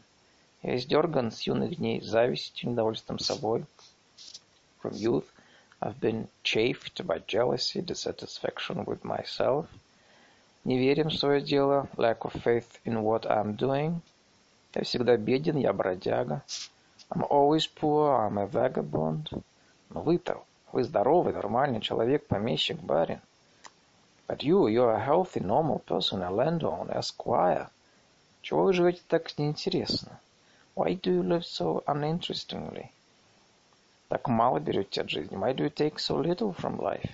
Я издерган с юных дней завистью, недовольством собой. From youth, I've been chafed by jealousy, dissatisfaction with myself. Неверием в свое дело, lack of faith in what I'm doing. Я всегда беден, я бродяга. I'm always poor, I'm a vagabond. Но вы-то, вы здоровый, нормальный человек, помещик, барин. But you, you're a healthy, normal person, a landowner, a squire. Чего вы живете так неинтересно? Why do you live so uninterestingly? Так мало берете от жизни. Why do you take so little from life?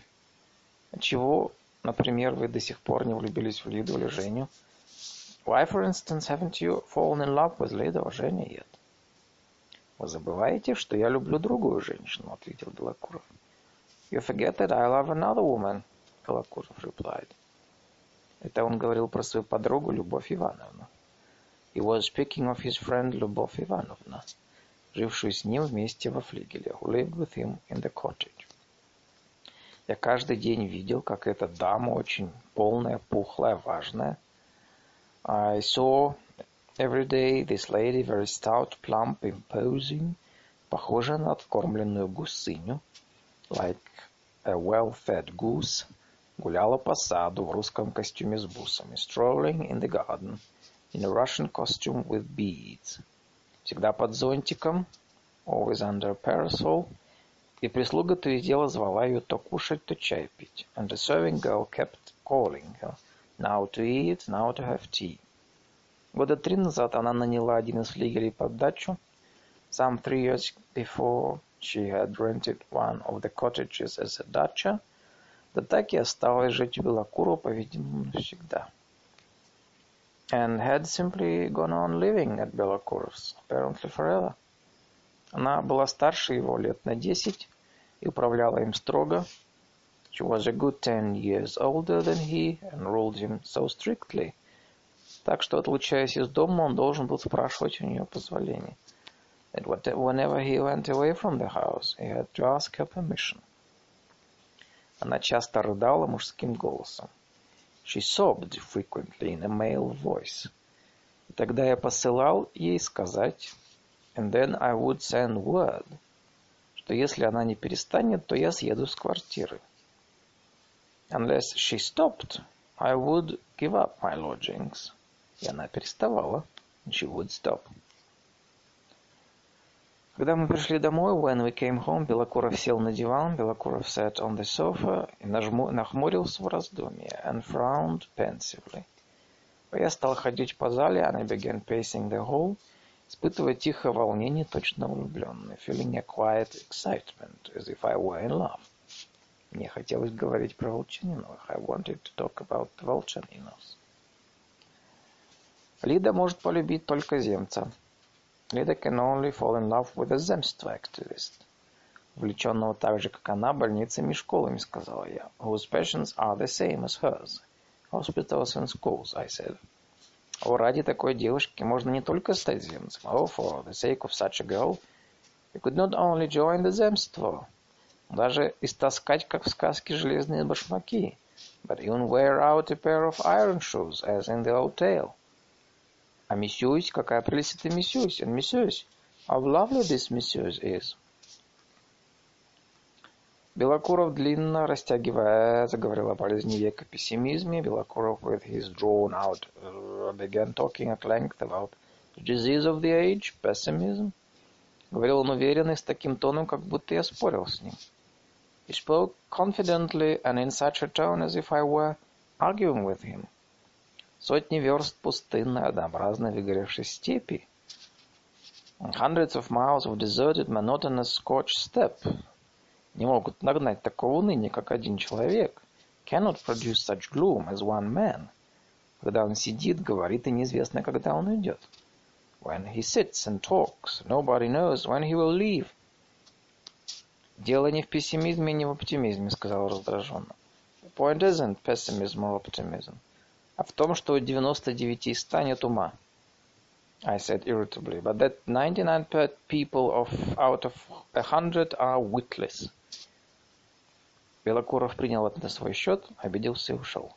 Чего, например, вы до сих пор не влюбились в Лиду или Женю? Why, for instance, haven't you fallen in love with Lida or Женя yet? Вы забываете, что я люблю другую женщину, ответил Белокуров. You forget that I love another woman, Белокуров replied. Это он говорил про свою подругу Любовь Ивановну. He was speaking of his friend Любовь Ивановна, жившую с ним вместе во флигеле, who lived with him in the cottage. Я каждый день видел, как эта дама очень полная, пухлая, важная. I saw Every day this lady, very stout, plump, imposing, похожая на откормленную гусыню, like a well-fed goose, гуляла по саду в русском костюме с бусами, strolling in the garden in a Russian costume with beads, всегда под зонтиком, always under a parasol, и прислуга то и дело звала ее то кушать, то чай пить, and the serving girl kept calling her, now to eat, now to have tea. Года три назад она наняла один из флигелей под дачу. Some three years before she had rented one of the cottages as a dacha. Да так и осталась жить в Белокуру, по-видимому, навсегда. And had simply gone on living at Белокуровs, apparently forever. Она была старше его лет на десять и управляла им строго. She was a good ten years older than he and ruled him so strictly – так что, отлучаясь из дома, он должен был спрашивать у нее позволения. That whenever he went away from the house, he had to ask her permission. Она часто рыдала мужским голосом. She sobbed frequently in a male voice. И тогда я посылал ей сказать, and then I would send word, что если она не перестанет, то я съеду с квартиры. Unless she stopped, I would give up my lodgings. И она переставала. She would stop. Когда мы пришли домой, when we came home, Белокуров сел на диван, Белокуров sat on the sofa и нахмурился в раздумье and frowned pensively. Я стал ходить по зале, and I began pacing the hall, испытывая тихое волнение, точно влюбленный, feeling a quiet excitement, as if I were in love. Мне хотелось говорить про Волчаниновых. I wanted to talk about the. Лида может полюбить только земца. Лида can only fall in love with a земство activist. Увлеченного так же, как она, больницами и школами, сказала я. Whose passions are the same as hers. hospitals and schools, I said. О, ради такой девушки можно не только стать земцем. Oh, for the sake of such a girl, you could not only join the земство, даже истаскать, как в сказке, железные башмаки, but even wear out a pair of iron shoes, as in the old tale. А миссюсь, какая прелесть это миссюсь, and миссюсь, how lovely this messieurs is. Белокуров длинно растягивая заговорил о болезни века пессимизме. Белокуров with his drawn out uh, began talking at length about the disease of the age, pessimism. Говорил он уверенно и с таким тоном, как будто я спорил с ним. He spoke confidently and in such a tone as if I were arguing with him. Сотни верст пустынной, однообразно выгоревшей степи. Hundreds of miles of deserted, monotonous, scorched steppe не могут нагнать такого уныния, как один человек. Cannot produce such gloom as one man. Когда он сидит, говорит, и неизвестно, когда он уйдет. When he sits and talks, nobody knows when he will leave. Дело не в пессимизме не в оптимизме, сказал раздраженно. The point isn't pessimism or optimism, а в том, что у 99 из 100 нет ума. I said irritably, but that 99 people of out of a hundred are witless. Белокуров принял это на свой счет, обиделся и ушел.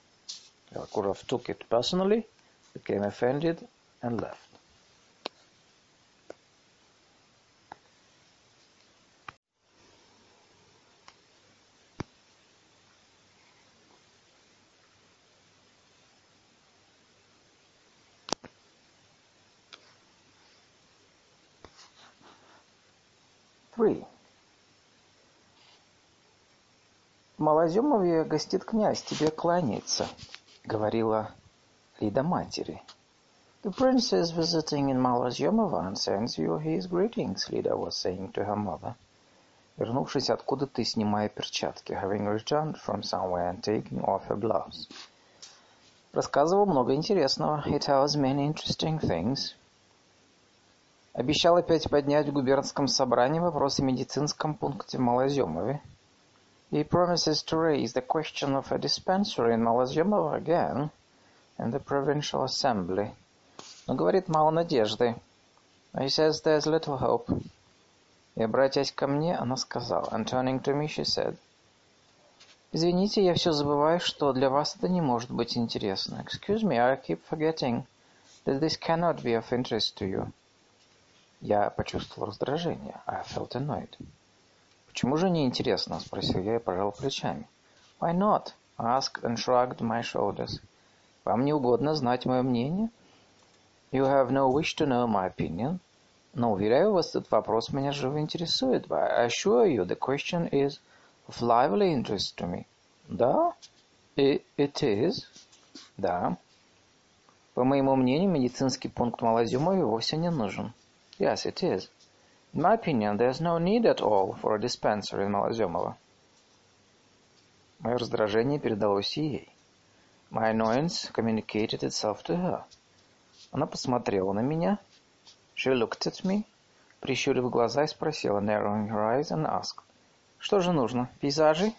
Белокуров took it personally, became offended and left. Three. В Малоземове гостит князь, тебе кланяется, говорила Лида матери. The prince is visiting in Malozemova and sends you his greetings, Lida was saying to her mother. Вернувшись откуда-то и снимая перчатки, having returned from somewhere and taking off her gloves. Рассказывал много интересного. He tells many interesting things. Обещал опять поднять в губернском собрании вопрос о медицинском пункте в Малоземове. He promises to raise the question of a dispensary in Malazyomovo again in the provincial assembly. Но говорит мало надежды. He says there's little hope. И обратясь ко мне, она сказала, and turning to me, she said, Извините, я все забываю, что для вас это не может быть интересно. Excuse me, I keep forgetting that this cannot be of interest to you. Я почувствовал раздражение. I felt annoyed. «Почему же не интересно?» – спросил я и пожал плечами. «Why not?» – asked and shrugged my shoulders. «Вам не угодно знать мое мнение?» «You have no wish to know my opinion?» «Но, уверяю вас, этот вопрос меня живо интересует. I assure you, the question is of lively interest to me». «Да?» It, «It is?» «Да». По моему мнению, медицинский пункт Малозюмове вовсе не нужен. Yes, it is. In my opinion, there's no need at all for a dispensary in Malazemova. Мое раздражение передалось ей. My annoyance communicated itself to her. Она посмотрела на меня. She looked at me, прищурив глаза и спросила, narrowing her eyes, and asked, Что же нужно? Пейзажи?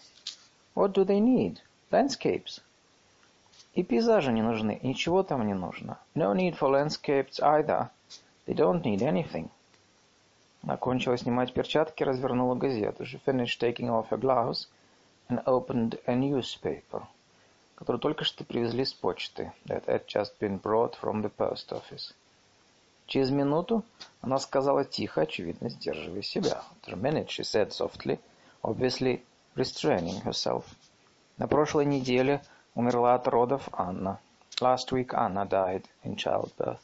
What do they need? Landscapes. И пейзажи не нужны, ничего там не нужно. No need for landscapes either. They don't need anything. Окончила снимать перчатки, развернула газету. She finished taking off her gloves and opened a newspaper, который только что привезли с почты. That had just been brought from the post office. Через минуту она сказала тихо, очевидно, сдерживая себя. After a minute she said softly, obviously restraining herself. На прошлой неделе умерла от родов Анна. Last week Anna died in childbirth.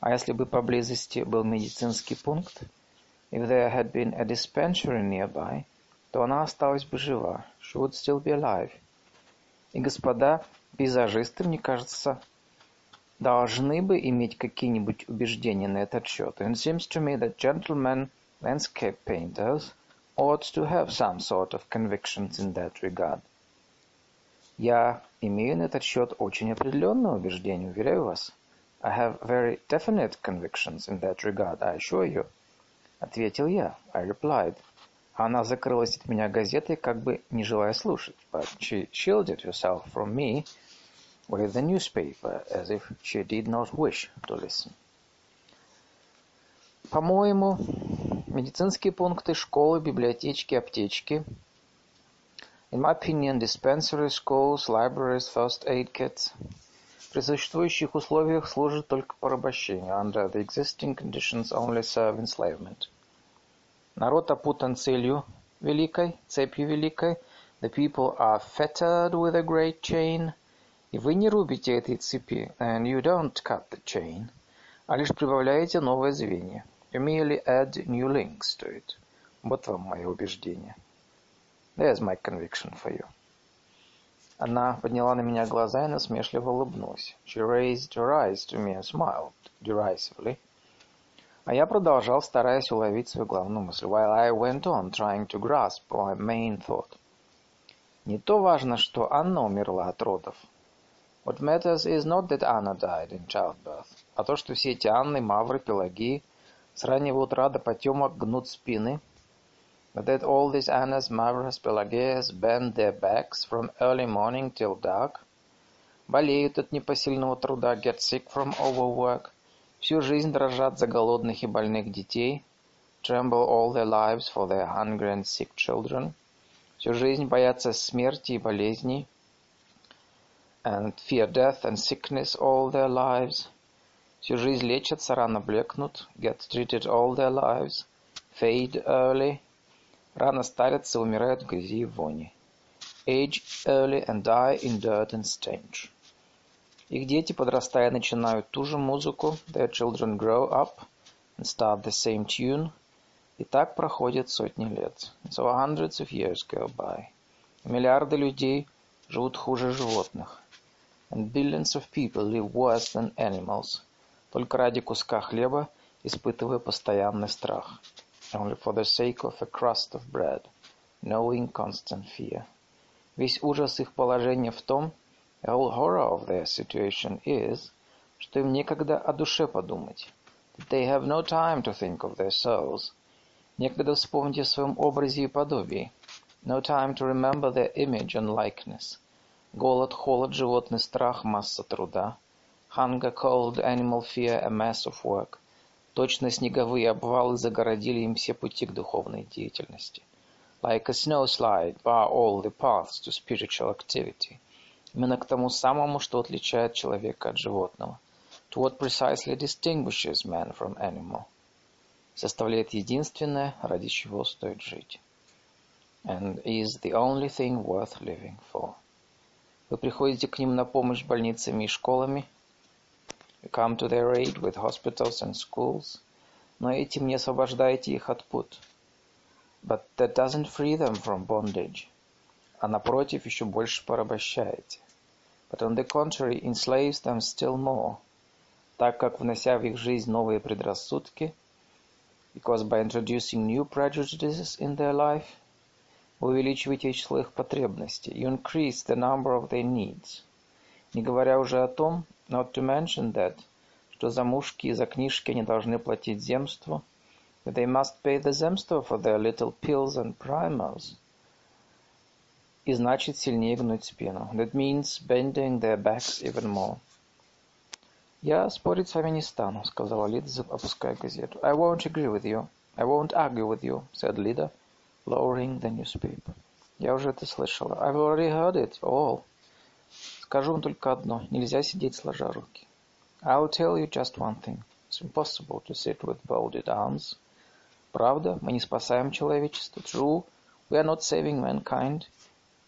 А если бы поблизости был медицинский пункт, If there had been a dispensary nearby, то она осталась бы жива. She would still be alive. И господа пейзажисты, мне кажется, должны бы иметь какие-нибудь убеждения на этот счет. And it seems to me that gentlemen landscape painters ought to have some sort of convictions in that regard. Я имею на этот счет очень определенное убеждение, уверяю вас. I have very definite convictions in that regard, I assure you. — Ответил я. I replied. Она закрылась от меня газетой, как бы не желая слушать. But she shielded herself from me, with the newspaper, as if she did not wish to listen. По-моему, медицинские пункты, школы, библиотечки, аптечки In my opinion, dispensary schools, libraries, first aid kits при существующих условиях служат только порабощению. Under the existing conditions only serve enslavement. Народ опутан целью великой, цепью великой. The people are fettered with a great chain. И вы не рубите этой цепи, and you don't cut the chain, а лишь прибавляете новое звенья. You merely add new links to it. Вот вам мое убеждение. There's my conviction for you. Она подняла на меня глаза и насмешливо улыбнулась. She raised her eyes to me and smiled derisively. А я продолжал, стараясь уловить свою главную мысль. While I went on, trying to grasp my main thought. Не то важно, что Анна умерла от родов. What matters is not that Anna died in childbirth, а то, что все эти Анны, Мавры, Пелагии с раннего утра до потемок гнут спины, but that all these Annas, Mavras, Pelagias bend their backs from early morning till dark, болеют от непосильного труда, get sick from overwork, всю жизнь дрожат за голодных и больных детей, tremble all their lives for their hungry and sick children, всю жизнь боятся смерти и болезней, and fear death and sickness all their lives, всю жизнь лечатся, рано блекнут, get treated all their lives, fade early, рано старятся, умирают в грязи и вони, age early and die in dirt and stench. Их дети, подрастая, начинают ту же музыку, their children grow up and start the same tune, и так проходят сотни лет. So hundreds of years go by. Миллиарды людей живут хуже животных. And billions of people live worse than animals. Только ради куска хлеба, испытывая постоянный страх. Only for the sake of a crust of bread, knowing constant fear. Весь ужас их положения в том, the whole horror of their situation is, что им некогда о душе подумать. That they have no time to think of their souls. Некогда вспомнить о своем образе и подобии. No time to remember their image and likeness. Голод, холод, животный страх, масса труда. Hunger, cold, animal fear, a mass of work. Точно снеговые обвалы загородили им все пути к духовной деятельности. Like a snowslide, bar all the paths to spiritual activity. Именно к тому самому, что отличает человека от животного. To what precisely distinguishes man from animal. Составляет единственное, ради чего стоит жить. And is the only thing worth living for. Вы приходите к ним на помощь больницами и школами. You come to their aid with hospitals and schools. Но этим не освобождаете их от пут. But that doesn't free them from bondage. А напротив, еще больше порабощаете. But on the contrary, enslaves them still more. Так как, внося в их жизнь новые предрассудки, because by introducing new prejudices in their life, вы увеличиваете число их потребностей. You increase the number of their needs. Не говоря уже о том, not to mention that, что замушки и за книжки они должны платить земству, that they must pay the земство for their little pills and primers. И значит сильнее гнуть спину. That means bending their backs even more. «Я спорить с вами не стану», — сказала Лида, опуская газету. «I won't agree with you. I won't argue with you», — said Lida, lowering the newspaper. «Я уже это слышала. I've already heard it all. Скажу вам только одно. Нельзя сидеть сложа руки. I'll tell you just one thing. It's impossible to sit with folded arms. Правда, мы не спасаем человечество. True, we are not saving mankind.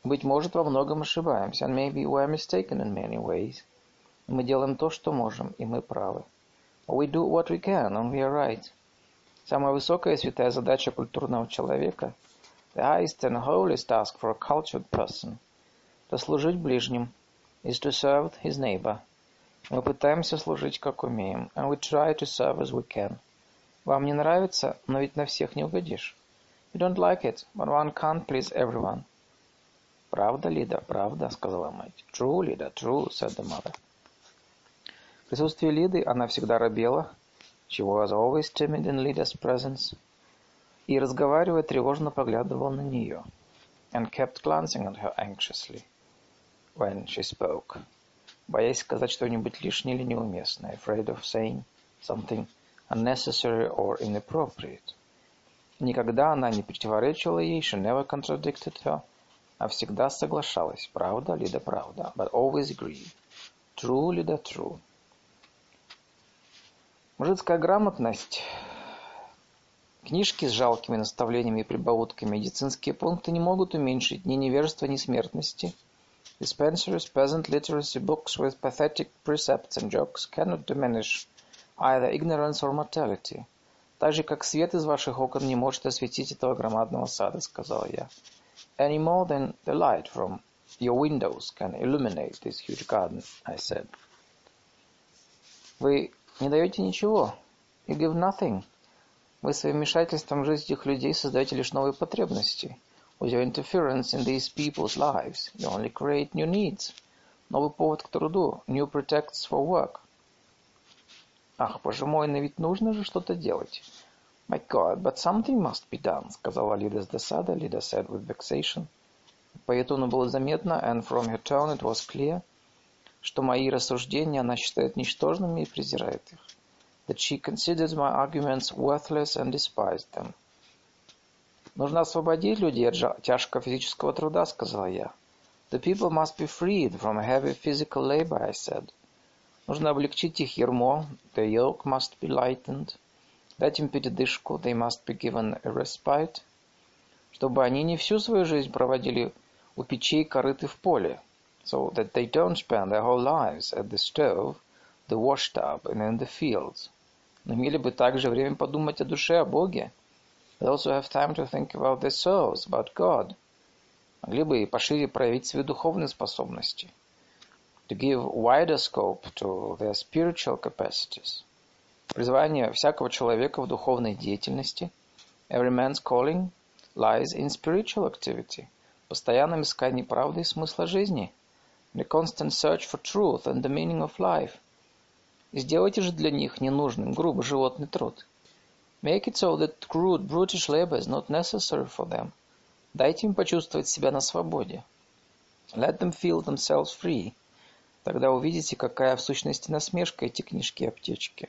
Быть может, во многом ошибаемся. And maybe we are mistaken in many ways. Мы делаем то, что можем, и мы правы. We do what we can, and we are right. Самая высокая и святая задача культурного человека the highest and holiest task for a cultured person – это служить ближним, is to serve his neighbor. Мы пытаемся служить, как умеем, and we try to serve as we can. Вам не нравится, но ведь на всех не угодишь. You don't like it, but one can't please everyone. Правда, Лида, правда, сказала мать. True, Лида, true, said the mother. В присутствии Лиды она всегда робела. She was always timid in Lida's presence. И, разговаривая, тревожно поглядывала на нее. And kept glancing at her anxiously when she spoke. боясь сказать что-нибудь лишнее или неуместное, afraid of saying something unnecessary or inappropriate. Никогда она не противоречила ей, she never contradicted her, а всегда соглашалась, правда ли да правда, but always agreed, true ли да true. Мужицкая грамотность, книжки с жалкими наставлениями и прибаутками, медицинские пункты не могут уменьшить ни невежества, ни смертности. Dispensaries, peasant literacy books with pathetic precepts and jokes cannot diminish either ignorance or mortality. Так же, как свет из ваших окон не может осветить этого громадного сада, сказал я. Any more than the light from your windows can illuminate this huge garden, I said. Вы не даете ничего. You give nothing. Вы своим вмешательством в жизнь этих людей создаете лишь новые потребности. With your interference in these people's lives, you only create new needs. Новый повод к труду. New pretexts for work. Ах, боже мой, но ведь нужно же что-то делать. My God, but something must be done, сказала Лида с досадой. Лида said with vexation. По ее тону было заметно, and from her tone it was clear, что мои рассуждения она считает ничтожными и презирает их. That she considers my arguments worthless and despised them. Нужно освободить людей от тяжкого физического труда, сказала я. The people must be freed from heavy physical labor, I said. Нужно облегчить их ермо. The yoke must be lightened. Дать им передышку. They must be given a respite. Чтобы они не всю свою жизнь проводили у печей корыты в поле. So that they don't spend their whole lives at the stove, the washtub and in the fields. Но имели бы также время подумать о душе, о Боге. They also have time to think about their souls, about God. Могли бы и пошире проявить свои духовные способности to give wider scope to their spiritual capacities. Призвание всякого человека в духовной деятельности, every man's calling, lies in spiritual activity, постоянном искании правды и смысла жизни, the constant search for truth and the meaning of life. Сделайте же для них ненужным грубый животный труд. Make it so that crude, brutish labor is not necessary for them. Дайте им почувствовать себя на свободе. Let them feel themselves free. Тогда увидите, какая в сущности насмешка эти книжки и аптечки.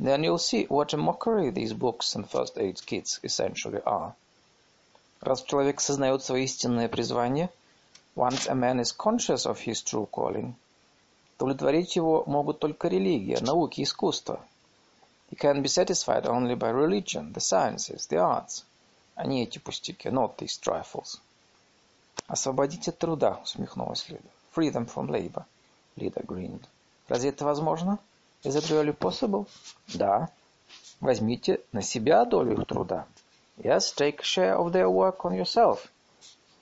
Then you'll see what a mockery these books and first aid kits essentially are. Раз человек сознает свое истинное призвание, once a man is conscious of his true calling, удовлетворить его могут только религия, науки, искусство. He can be satisfied only by religion, the sciences, the arts, а не эти пустяки, not these trifles. Освободить от труда, усмехнулась Лида. Free them from labor. Лида grinned. Разве это возможно? Is it really possible? Да. Возьмите на себя долю их труда. Yes, take a share of their work on yourself.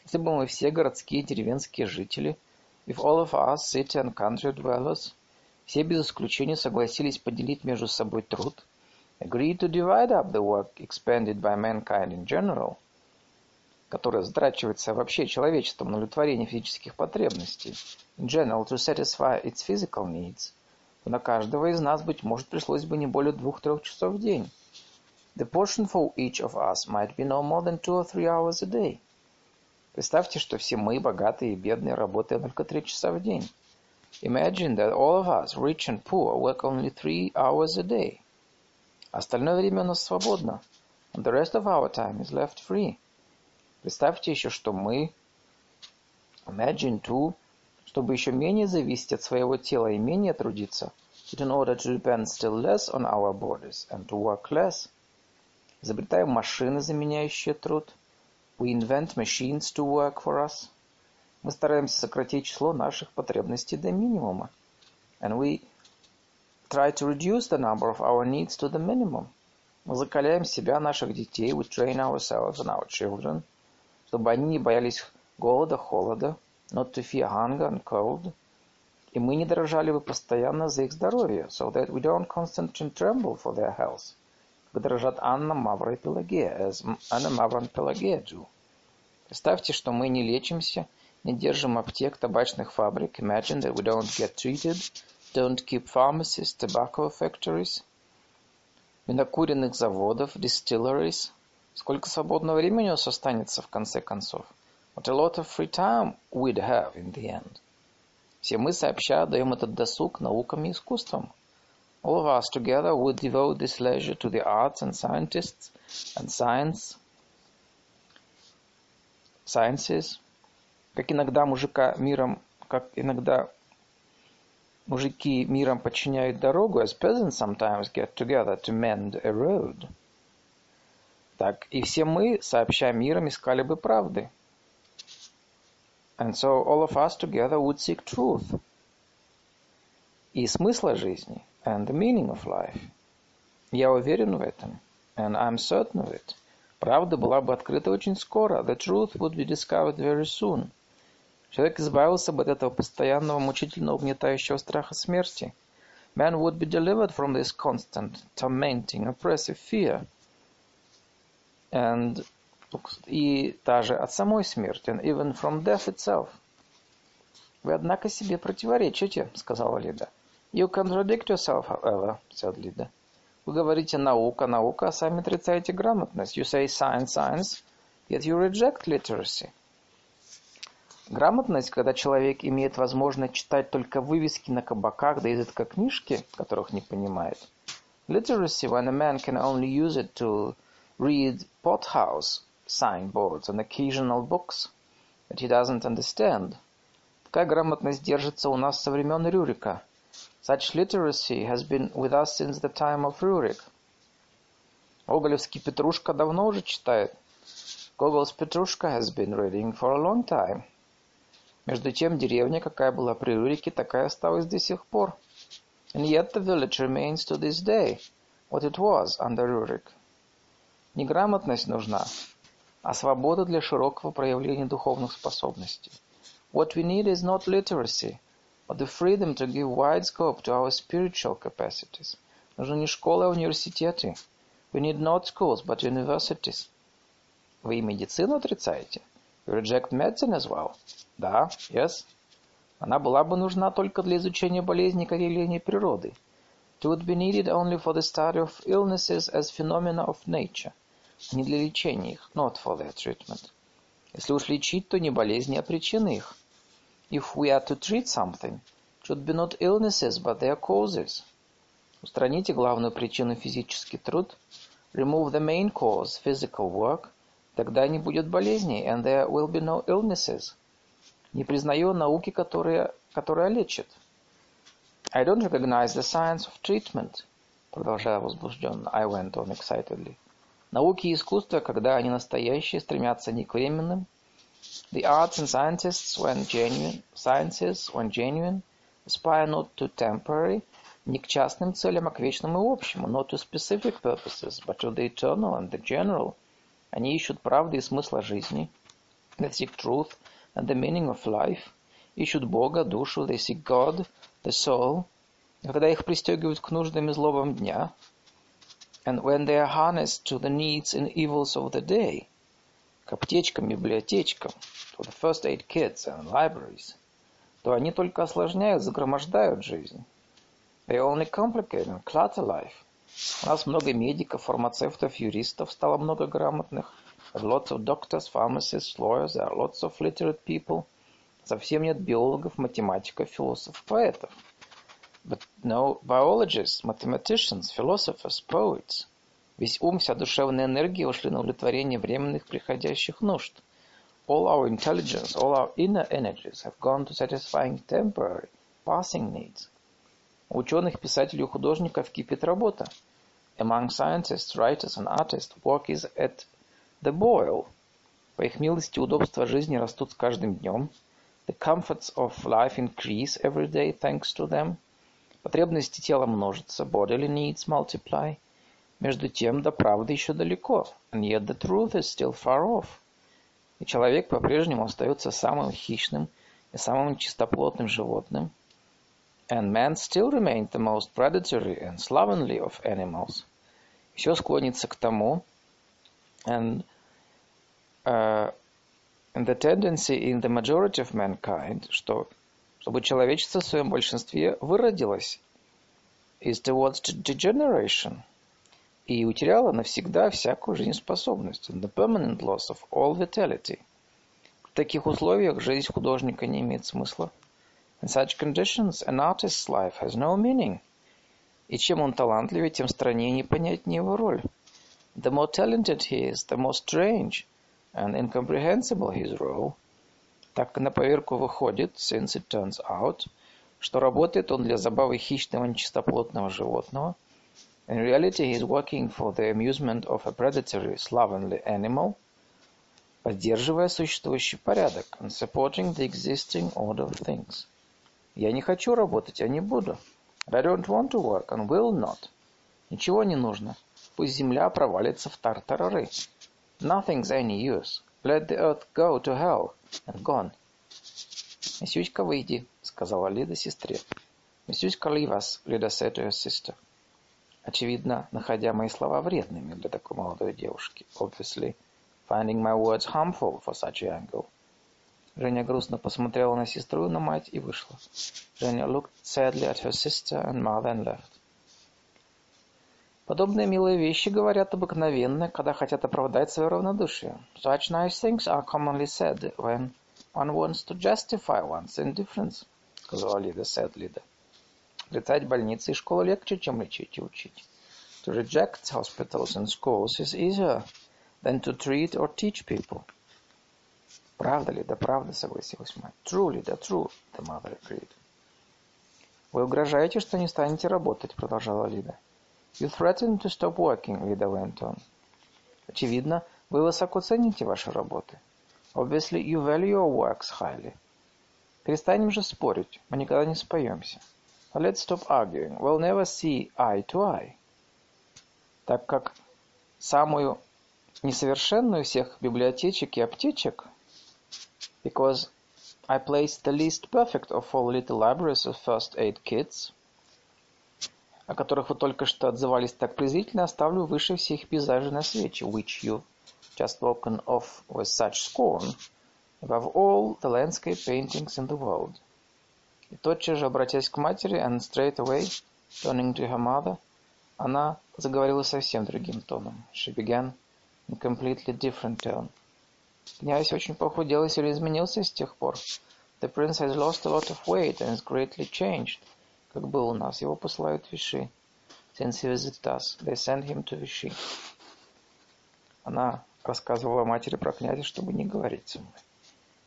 Если бы мы все городские и деревенские жители, if all of us, city and country dwellers, все без исключения согласились поделить между собой труд, agreed to divide up the work expended by mankind in general – которая затрачивается вообще человечеством на удовлетворение физических потребностей, in general to satisfy its physical needs, то на каждого из нас, быть может, пришлось бы не более двух-трех часов в день. The portion for each of us might be no more than two or three hours a day. Представьте, что все мы, богатые и бедные, работаем только три часа в день. Imagine that all of us, rich and poor, work only three hours a day. Остальное время у нас свободно. And the rest of our time is left free. Представьте еще, что мы, imagine too, чтобы еще менее зависеть от своего тела и менее трудиться, in order to depend still less on our bodies and to work less, изобретаем машины, заменяющие труд, we invent machines to work for us, Мы стараемся сократить число наших потребностей до минимума, and we try to reduce the number of our needs to the minimum. Мы закаляем себя, наших детей, we train ourselves and our children – чтобы они не боялись голода, холода, not to fear hunger and cold, и мы не дрожали бы постоянно за их здоровье, so that we don't constantly tremble for their health, как дрожат Анна, Мавра и Пелагея, as Anna, Mavra and Pelagia do. Представьте, что мы не лечимся, не держим аптек, табачных фабрик. Imagine that we don't get treated, don't keep pharmacies, tobacco factories, винокуренных заводов, distilleries, Сколько свободного времени у нас останется в конце концов? What a lot of free time we'd have in the end. Все мы сообща даем этот досуг наукам и искусствам. All of us together would devote this leisure to the arts and scientists and science, sciences, как иногда мужика миром, как иногда мужики миром подчиняют дорогу, as peasants sometimes get together to mend a road. Так и все мы, сообща миром, искали бы правды. And so all of us together would seek truth. И смысла жизни – and the meaning of life. Я уверен в этом. And I'm certain of it. Правда была бы открыта очень скоро. The truth would be discovered very soon. Человек избавился бы от этого постоянного мучительного угнетающего страха смерти. Man would be delivered from this constant, tormenting, oppressive fear. And и даже от самой смерти, and even from death itself. Вы, однако, себе противоречите, сказала Лида. You contradict yourself, however, said Lida. Вы говорите наука, наука, а сами отрицаете грамотность. You say science, science, yet you reject literacy. Грамотность, когда человек имеет возможность читать только вывески на кабаках, да изредка книжки, которых не понимает. Literacy, when a man can only use it to read pothouse signboards and occasional books that he doesn't understand. Такая грамотность держится у нас со времен Рюрика. Such literacy has been with us since the time of Rurik. Гоголевский Петрушка давно уже читает. Gogol's Petrushka has been reading for a long time. Между тем, деревня, какая была при Рурике, такая осталась до сих пор. And yet the village remains to this day what it was under Rurik. Неграмотность нужна, а свобода для широкого проявления духовных способностей. What we need is not literacy, but the freedom to give wide scope to our spiritual capacities. Нужны не школы, а университеты. We need not schools, but universities. Вы и медицину отрицаете? You reject medicine as well? Да, yes. Она была бы нужна только для изучения болезней как явления природы. It would be needed only for the study of illnesses as phenomena of nature. Не для лечения их, not for their treatment. Если уж лечить, то не болезни, а причины их. If we are to treat something, it should be not illnesses, but their causes. Устраните главную причину физический труд. Remove the main cause, physical work. Тогда не будет болезней, and there will be no illnesses. Не признаю науки, которые, которая лечит. I don't recognize the science of treatment. Продолжая возбужденно, I went on excitedly. Науки и искусство, когда они настоящие, стремятся не к временным, The arts and scientists, when genuine, sciences, when genuine, aspire not to temporary, не к частным целям, а к вечному и общему, not to specific purposes, but to the eternal and the general. Они ищут правды и смысла жизни. They seek truth and the meaning of life. Ищут Бога, душу, they seek God, the soul. Когда их пристегивают к нуждам и злобам дня, and when they are harnessed to the needs and evils of the day, к аптечкам, библиотечкам, to the first aid kits and libraries, то они только осложняют, загромождают жизнь. They only complicate and clutter life. У нас много медиков, фармацевтов, юристов, стало много грамотных. Lots of doctors, pharmacists, lawyers, there are lots of literate people. Совсем нет биологов, математиков, философов, поэтов. But no biologists, mathematicians, philosophers, poets. Весь ум, вся душевная энергия ушли на удовлетворение временных приходящих нужд. All our intelligence, all our inner energies have gone to satisfying temporary, passing needs. У ученых, писателей и художников кипит работа. Among scientists, writers and artists, work is at the boil. По их милости удобства жизни растут с каждым днем. The comforts of life increase every day thanks to them. Потребности тела множатся. Bodily needs multiply. Между тем до правды еще далеко. And yet the truth is still far off. И человек по-прежнему остается самым хищным и самым чистоплотным животным. And man still remains the most predatory and slovenly of animals. Все склонится к тому, and, uh, and the tendency in the majority of mankind, что, чтобы человечество в своем большинстве выродилось, is towards degeneration – и утеряла навсегда всякую жизнеспособность, the permanent loss of all vitality. В таких условиях жизнь художника не имеет смысла. In such conditions, an artist's life has no meaning. И чем он талантливее, тем страннее и непонятнее его роль. The more talented he is, the more strange and incomprehensible his role. Так на поверку выходит, since it turns out, что работает он для забавы хищного нечистоплотного животного. In reality, he is working for the amusement of a predatory, slovenly animal, поддерживая существующий порядок, and supporting the existing order of things. Я не хочу работать, я не буду. I don't want to work and will not. Ничего не нужно. Пусть земля провалится в тартарары. Nothing's any use. Let the earth go to hell and gone. Мисюська, выйди, сказала Лида сестре. Мисюська, leave us, Лида said to her sister. Очевидно, находя мои слова вредными для такой молодой девушки. Obviously, finding my words harmful for such a young girl. Женя грустно посмотрела на сестру и на мать и вышла. Женя looked sadly at her sister and mother and left. Подобные милые вещи говорят обыкновенно, когда хотят оправдать свое равнодушие. Such nice things are commonly said when one wants to justify one's indifference, сказала Лида said Лида. Летать больницы и школы легче, чем лечить и учить. To reject hospitals and schools is easier than to treat or teach people. Правда ли? Да правда, согласилась мать. Truly, да true, the mother agreed. Вы угрожаете, что не станете работать, продолжала Лида. You threaten to stop working, Лида went on. Очевидно, вы высоко цените ваши работы. Obviously, you value your works highly. Перестанем же спорить, мы никогда не споемся. Let's stop arguing. We'll never see eye to eye. Так как самую несовершенную всех библиотечек и аптечек because I placed the least perfect of all little libraries of first aid kits, о которых вы только что отзывались так презрительно, оставлю выше всех пейзажей на свете, which you've just spoken of with such scorn, above all the landscape paintings in the world. И тотчас же, обратясь к матери, and straight away, turning to her mother, она заговорила совсем другим тоном. She began in completely different tone. Князь очень похудел и сильно изменился с тех пор. The prince has lost a lot of weight and is greatly changed. Как был у нас, его посылают в Виши. Since he visited us, they send him to Vichy. Она рассказывала матери про князя, чтобы не говорить со мной.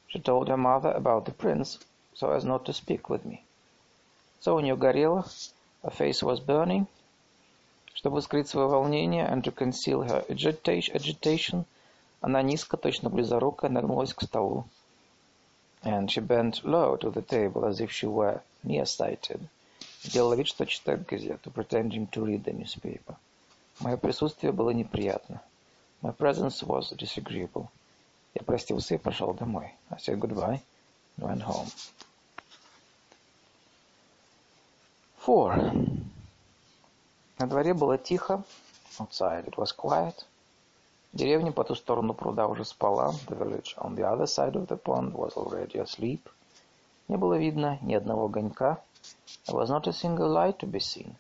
She told her mother about the prince, so as not to speak with me. So у нее горело, her face was burning. Чтобы скрыть свое волнение and to conceal her agitation, она низко, точно близорукая, нагнулась к столу. And she bent low to the table as if she were nearsighted. Делала вид, что читает газету, pretending to read the newspaper. Мое присутствие было неприятно. My presence was disagreeable. Я простился и пошел домой. I said goodbye and went home. Four. На дворе было тихо. Outside it was quiet. Деревня по ту сторону пруда уже спала. The village on the other side of the pond was already asleep. Не было видно ни одного огонька. There was not a single light to be seen.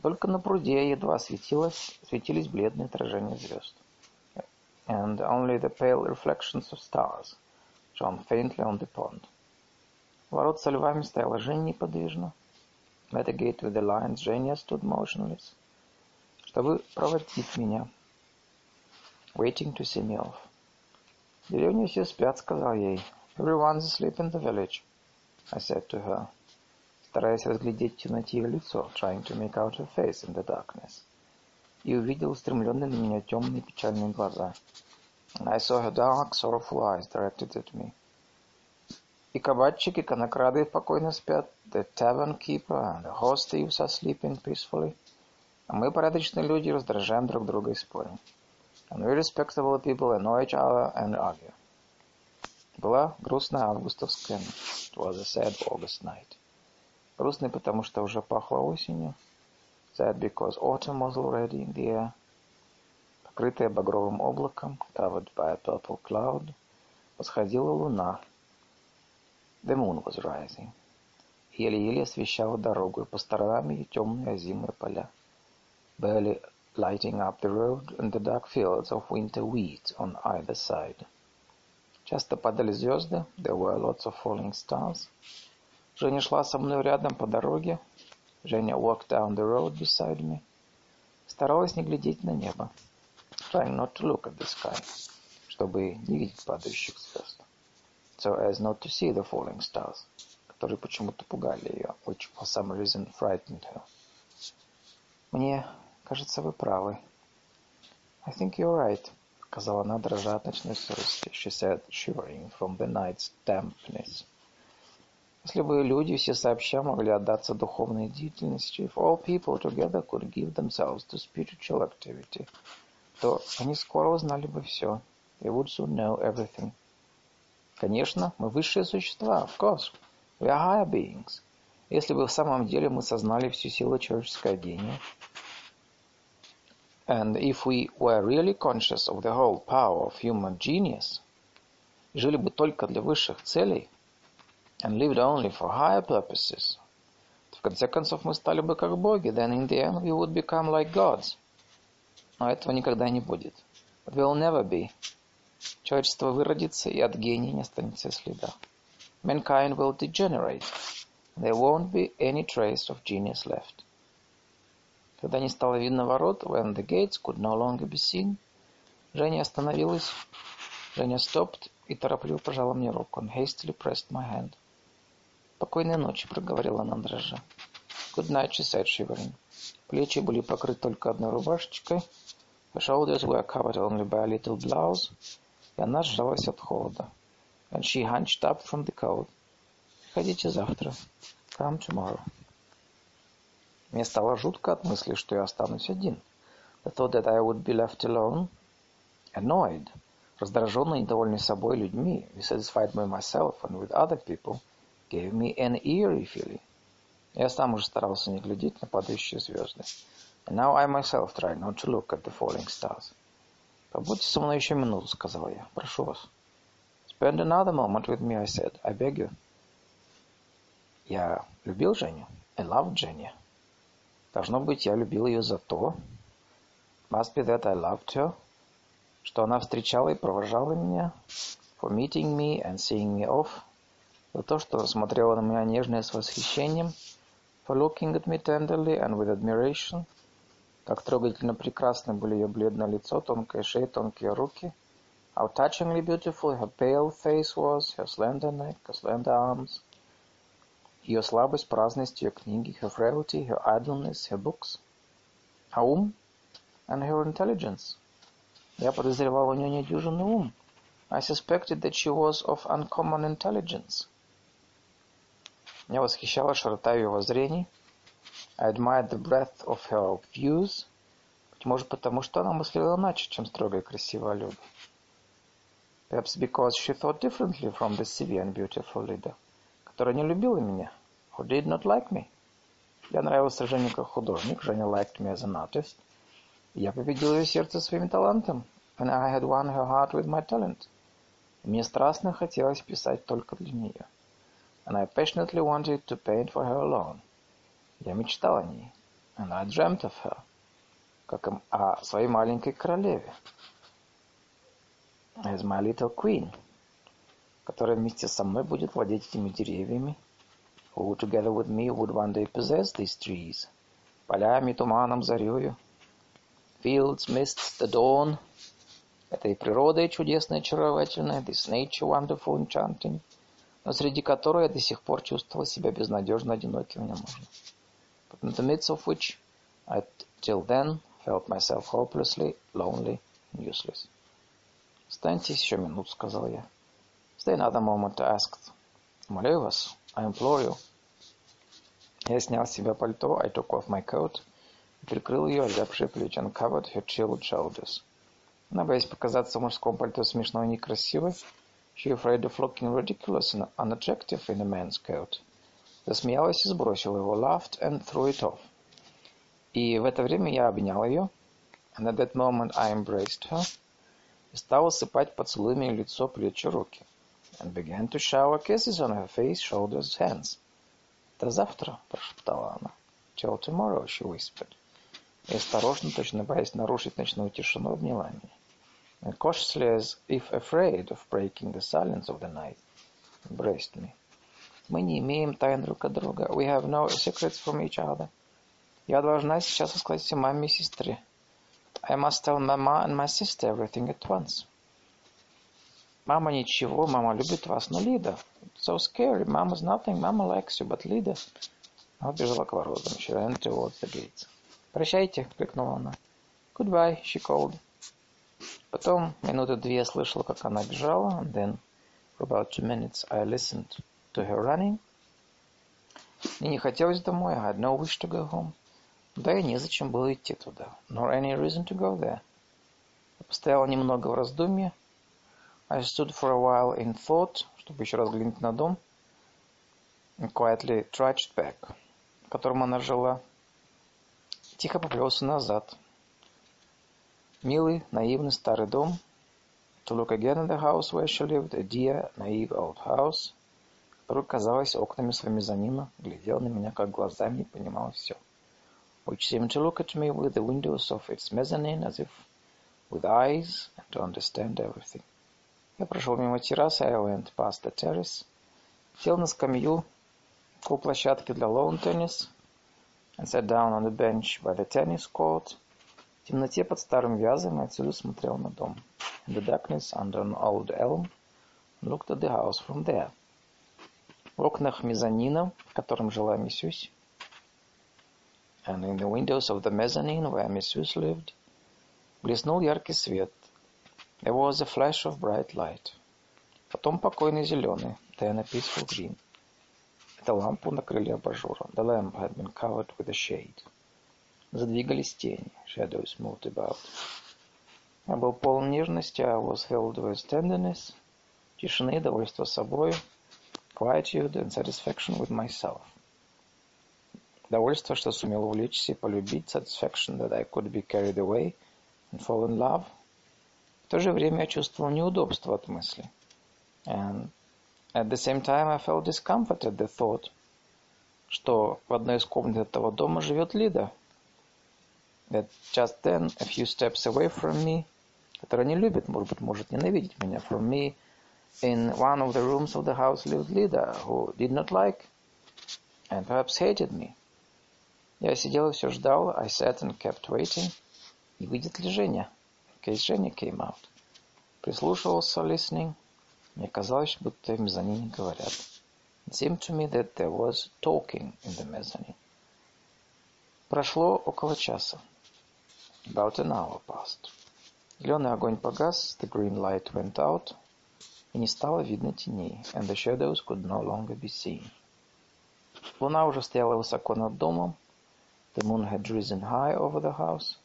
Только на пруде едва светилось, светились бледные отражения звезд. And only the pale reflections of stars shone faintly on the pond. Ворот со львами стояла Жень неподвижно. At the gate with the lions Женя stood motionless. Чтобы проводить меня, waiting to see me off. В деревне все спят, сказал ей. Everyone's asleep in the village, I said to her, стараясь разглядеть в темноте ее лицо, trying to make out her face in the darkness. И увидел устремленные на меня темные печальные глаза. And I saw her dark, sorrowful eyes directed at me. И кабачики, конокрады покойно спят. The tavern keeper and the horse thieves are sleeping peacefully. А мы, порядочные люди, раздражаем друг друга и спорим. And we respectable people annoy each other and argue. Была грустная августовская ночь. It was a sad August night. Грустный, потому что уже пахло осенью. Sad because autumn was already in the air. Покрытая багровым облаком, covered by a purple cloud, восходила луна. The moon was rising. Еле-еле освещала дорогу, и по сторонам ее темные озимые поля. Barely lighting up the road and the dark fields of winter wheat on either side. Часто падали звезды, there were lots of falling stars. Женя шла со мной рядом по дороге. Женя walked down the road beside me. Старалась не глядеть на небо. Trying not to look at the sky. Чтобы не видеть падающих звезд. So as not to see the falling stars. Которые почему-то пугали ее. Which for some reason frightened her. Мне кажется, вы правы. I think you're right, сказала она, дрожа от ночной сырости. She said, shivering from the night's dampness. Если бы люди все сообща могли отдаться духовной деятельности, if all people together could give themselves to spiritual activity, то они скоро узнали бы все. They would soon know everything. Конечно, мы высшие существа, of course. We are higher beings. Если бы в самом деле мы сознали всю силу человеческого гения, And if we were really conscious of the whole power of human genius, жили бы только для высших целей, and lived only for higher purposes, в конце концов мы стали бы как боги, then in the end we would become like gods. Но этого никогда не будет. It will never be. Человечество выродится, и от гения не останется следа. Mankind will degenerate. There won't be any trace of genius left. Когда не стало видно ворот, when the gates could no longer be seen, Женя остановилась. Женя stopped и торопливо пожала мне руку. And hastily pressed my hand. «Спокойной ночи», — проговорила она дрожа. «Good night», she said, shivering. Плечи были покрыты только одной рубашечкой. Her shoulders were covered only by a little blouse. И она сжалась от холода. And she hunched up from the cold. «Приходите завтра. Come tomorrow». Мне стало жутко от мысли, что я останусь один. The thought that I would be left alone, annoyed, раздраженный и недовольный собой людьми, dissatisfied by myself and with other people, gave me an eerie feeling. Я сам уже старался не глядеть на падающие звезды. And now I myself tried not to look at the falling stars. Побудьте со мной еще минуту, сказал я. Прошу вас. Spend another moment with me, I said. I beg you. Я любил Женю. I loved Женя. Должно быть, я любил ее за то, must be that I loved her, что она встречала и провожала меня, for meeting me and seeing me off, за то, что смотрела на меня нежно и с восхищением, for looking at me tenderly and with admiration, как трогательно прекрасны были ее бледное лицо, тонкая шея, тонкие руки, how touchingly beautiful her pale face was, her slender neck, her slender arms, ее слабость, праздность, ее книги, her frailty, her idleness, her books, her ум and her intelligence. Я подозревал у нее недюжинный ум. I suspected that she was of uncommon intelligence. Меня восхищала широта ее воззрений. I admired the breadth of her views. Быть может, потому что она мыслила иначе, чем строгая и красивая Люда. Perhaps because she thought differently from the severe and beautiful leader Которая не любила меня, who did not like me. Я нравился Жене как художник, Женя liked me as an artist. Я победил ее сердце своим талантом, and I had won her heart with my talent. Мне страстно хотелось писать только для нее. And I passionately wanted to paint for her alone. Я мечтал о ней, and I dreamt of her, как о своей маленькой королеве, as my little queen — которая вместе со мной будет владеть этими деревьями, who together with me would one day possess these trees, полями, туманом, зарею, fields, mists, the dawn, этой природой чудесной, очаровательной, this nature wonderful, enchanting, но среди которой я до сих пор чувствовал себя безнадежно одиноким и ненужным. But in the midst of which I till then felt myself hopelessly lonely useless. «Останьтесь еще минут», — сказал я. Stay another moment, asked. Умоляю вас, I implore you. Я снял с себя пальто, I took off my coat, прикрыл ее озябшие плечи, and covered her chilled shoulders. Она, боясь показаться в мужском пальто смешной и некрасивой, she afraid of looking ridiculous and unattractive in a man's coat. Засмеялась и сбросила его, laughed and threw it off. И в это время я обнял ее, and at that moment I embraced her, и стал осыпать поцелуями лицо, плечи, руки and began to shower kisses on her face, shoulders, hands. «До завтра», — прошептала она. «Till tomorrow», — she whispered. И осторожно, точно боясь нарушить ночную тишину, обняла меня. And cautiously, as if afraid of breaking the silence of the night, embraced me. Мы не имеем тайн друг от друга. We have no secrets from each other. Я должна сейчас рассказать все маме и сестре. I must tell mama and my sister everything at once. Мама ничего, мама любит вас, но Лида. So scary. Mama's nothing. Mama likes you, but Лида... Она бежала к воротам. She ran towards the gates. «Прощайте!» — крикнула она. «Goodbye!» — she called. Потом минуты две я слышал, как она бежала, and then for about two minutes I listened to her running. Мне не хотелось домой, I had no wish to go home. Да и незачем было идти туда. Nor any reason to go there. Я постоял немного в раздумье. I stood for a while in thought, чтобы еще раз глянуть на дом. And quietly trudged back, в котором она жила. Тихо поплелся назад. Милый, наивный старый дом. To look again at the house where she lived, a dear, naive old house, который, казалось, окнами своими мезонина глядел на меня как глазами и понимал все. Which seemed to look at me with the windows of its mezzanine as if with eyes and to understand everything. Я прошел мимо террасы, I went past the terrace, сел на скамью около площадки для лоун-теннис, and sat down on the bench by the tennis court, В темноте под старым вязом я отсюда смотрел на дом. In the darkness under an old elm, looked at the house from there. В окнах мезонина, в котором жила миссюсь, and in the windows of the mezzanine where Missus lived, блеснул яркий свет. There was a flash of bright light. Потом покойный зеленый, then a peaceful green. Это лампу накрыли абажуром. The lamp had been covered with a shade. Задвигались тени. Shadows moved about. Я был полон нежности. I was filled with tenderness. Тишины, довольства собой. Quietude and satisfaction with myself. Довольство, что сумел увлечься и полюбить. Satisfaction that I could be carried away and fall in love. То же время я чувствовал неудобство от мысли. And at the same time I felt discomfort at the thought, что в одной из комнат этого дома живет Лида that just then, a few steps away from me, которая не любит, может быть, может ненавидеть меня, from me, in one of the rooms of the house lived Lida, who did not like and perhaps hated me. Я сидел и все ждал, I sat and kept waiting, не выйдет ли Женя, in case Женя came out. Прислушивался, listening, мне казалось, будто в мезонине говорят. It seemed to me that there was talking in the mezzanine. Прошло около часа. About an hour passed. Зеленый огонь погас, the green light went out, и не стало видно теней, and the shadows could no longer be seen. Луна уже стояла высоко над домом, the moon had risen high over the house,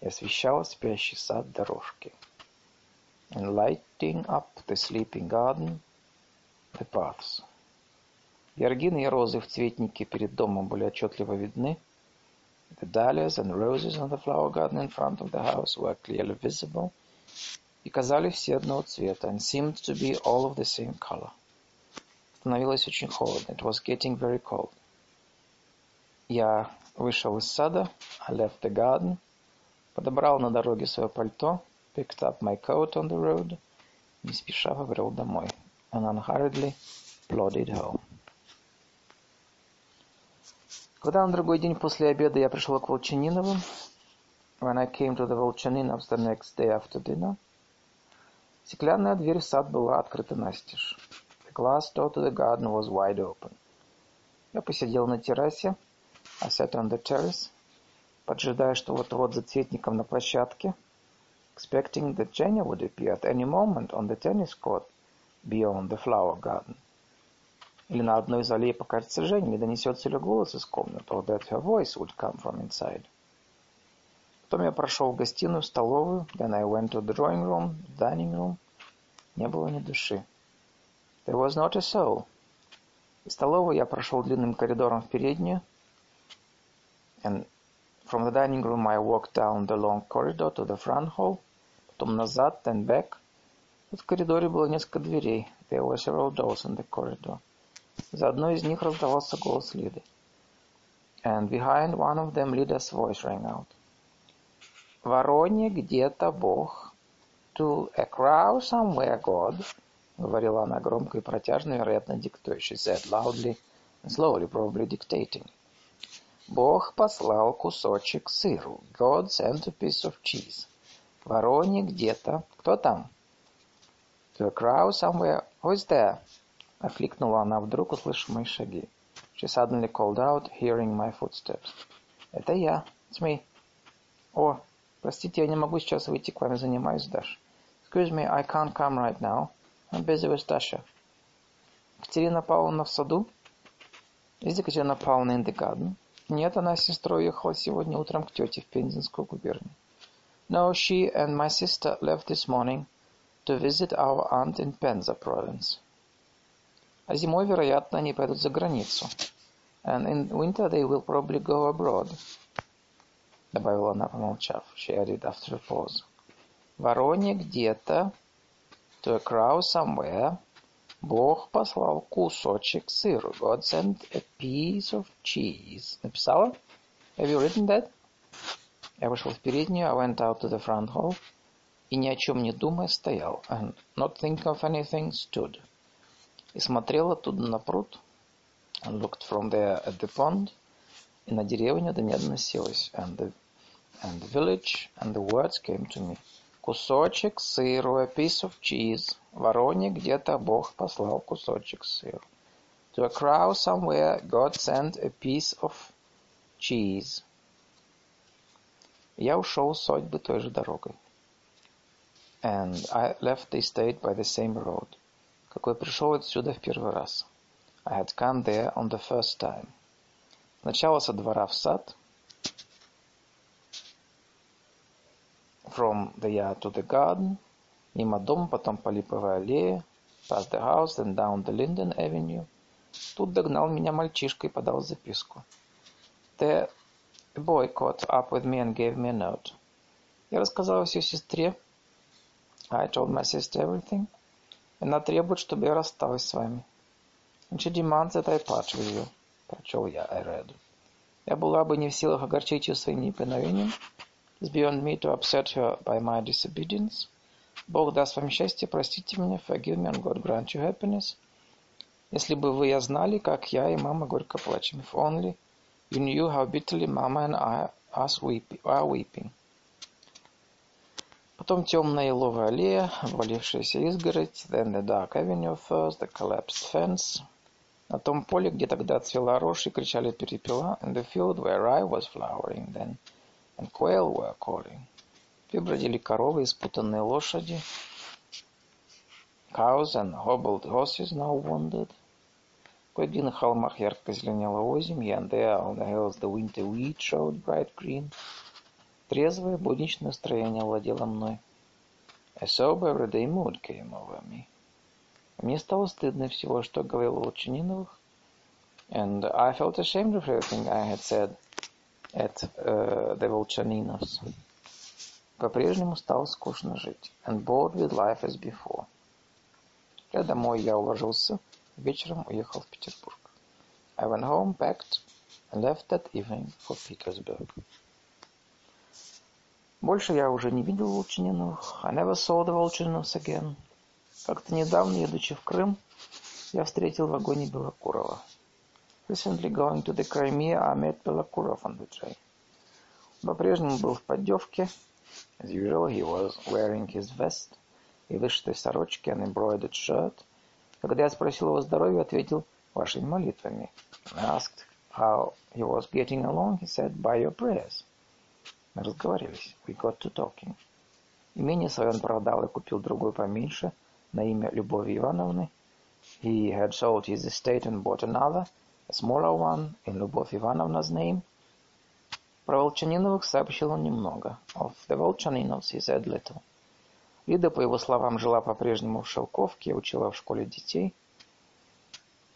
и освещала спящий сад дорожки. And lighting up the sleeping garden, the paths. Георгины и розы в цветнике перед домом были отчетливо видны, The dahlias and roses on the flower garden in front of the house were clearly visible и казались все одного цвета and seemed to be all of the same color. Становилось очень холодно. It was getting very cold. Я вышел из сада, I left the garden, Подобрал на дороге свое пальто, picked up my coat on the road, не спеша побрел домой, and unhurriedly plodded home. Когда на другой день после обеда я пришел к Волчаниновым, when I came to the Волчаниновs the next day after dinner, стеклянная дверь в сад была открыта настежь. The glass door to the garden was wide open. Я посидел на террасе, I sat on the terrace, поджидая, что вот-вот за на площадке, expecting that Jenny would appear at any moment on the tennis court beyond the flower garden. Или на одной из аллей покажется Женя, и донесется ли голос из комнаты, or that her voice would come from inside. Потом я прошел в гостиную, столовую, then I went to the drawing room, dining room. Не было ни души. There was not a soul. Из столовой я прошел длинным коридором в переднюю, and from the dining room I walked down the long corridor to the front hall, потом назад, then back. Тут в коридоре было несколько дверей. There were several doors in the corridor. За одной из них раздавался голос Лиды. And behind one of them Lida's voice rang out. Вороне где-то Бог. To a crow somewhere God. — говорила она громко и протяжно, вероятно, диктуя. She said loudly and slowly, probably dictating. Бог послал кусочек сыру. God sent a piece of cheese. Вороне где-то. Кто там? A crow somewhere. Who is there? Окликнула она вдруг, услышав мои шаги. She suddenly called out, hearing my footsteps. Это я. It's me. О, простите, я не могу сейчас выйти к вам, я занимаюсь, Даш. Excuse me, I can't come right now. I'm busy with Dasha. Катерина Павловна в саду? Is Екатерина Павловна in the garden? Нет, она с сестрой уехала сегодня утром к тете в Пензенскую губернию. No, she and my sister left this morning to visit our aunt in Penza province. А зимой, вероятно, они пойдут за границу. And in winter they will probably go abroad. Добавила она, помолчав. She added after a pause. Вороне где-то, to a crow somewhere, Бог послал кусочек сыра. God sent a piece of cheese. Написала? Have you written that? Я вышел в переднюю, I went out to the front hall, и ни о чем не думая стоял, and not thinking of anything, stood. И смотрел оттуда на пруд, and looked from there at the pond, и на деревню до меня доносилось, and the, and the village, and the words came to me. Кусочек сыру, a piece of cheese. Вороне где-то Бог послал кусочек сыра. To a crow somewhere God sent a piece of cheese. Я ушел с судьбы той же дорогой. And I left the estate by the same road. Какой пришел отсюда в первый раз. I had come there on the first time. Сначала со двора в сад. From the yard to the garden. Мимо дома, потом по липовой аллее. Past the house, then down the Linden Avenue. Тут догнал меня мальчишка и подал записку. The boy caught up with me and gave me a note. Я рассказал все сестре. I told my sister everything. Она требует, чтобы я рассталась с вами. And she demands that I part with you. Прочел я, I read. Я была бы не в силах огорчить ее своим неповиновением. It's beyond me to upset her by my disobedience. Бог даст вам счастье, простите меня, forgive me, and God grant you happiness. Если бы вы я знали, как я и мама горько плачем. If only you knew how bitterly mama and I us weep, are weeping. Потом темная еловая аллея, обвалившаяся изгородь, then the dark avenue first, the collapsed fence. На том поле, где тогда цвела рожь и кричали перепела, in the field where rye was flowering then, and quail were calling. Где бродили коровы и спутанные лошади. Cows and hobbled horses now wandered. Кое-где на холмах ярко зеленела озимь, and there on the hills the winter wheat showed bright green. Трезвое будничное настроение владело мной. A sober everyday mood came over me. Мне стало стыдно всего, что говорил о Волчаниновых, and I felt ashamed of everything I had said at uh, the Волчаниновs. По-прежнему стало скучно жить, and bored with life as before. Придя домой, я уложился, вечером уехал в Петербург. I went home, packed, and left that evening for Petersburg. Больше я уже не видел Волчаниновых. I never saw the Волчаниновs again. Как-то недавно, едучи в Крым, я встретил в вагоне Белокурова. Recently going to the Crimea, I met Белокуров on the train. По-прежнему был в поддевке. As usual, he was wearing his vest и вышитой сорочке and embroidered shirt. Когда я спросил его здоровье, ответил вашими молитвами. I asked how he was getting along, he said, by your prayers. Мы разговорились. We got to talking. Имение свое он продал и купил другой поменьше на имя Любови Ивановны. He had sold his estate and bought another, a smaller one, in Любовь Ивановна's name. Про Волчаниновых сообщил он немного. Of the Волчаниновs he said little. Лида, по его словам, жила по-прежнему в Шелковке, учила в школе детей.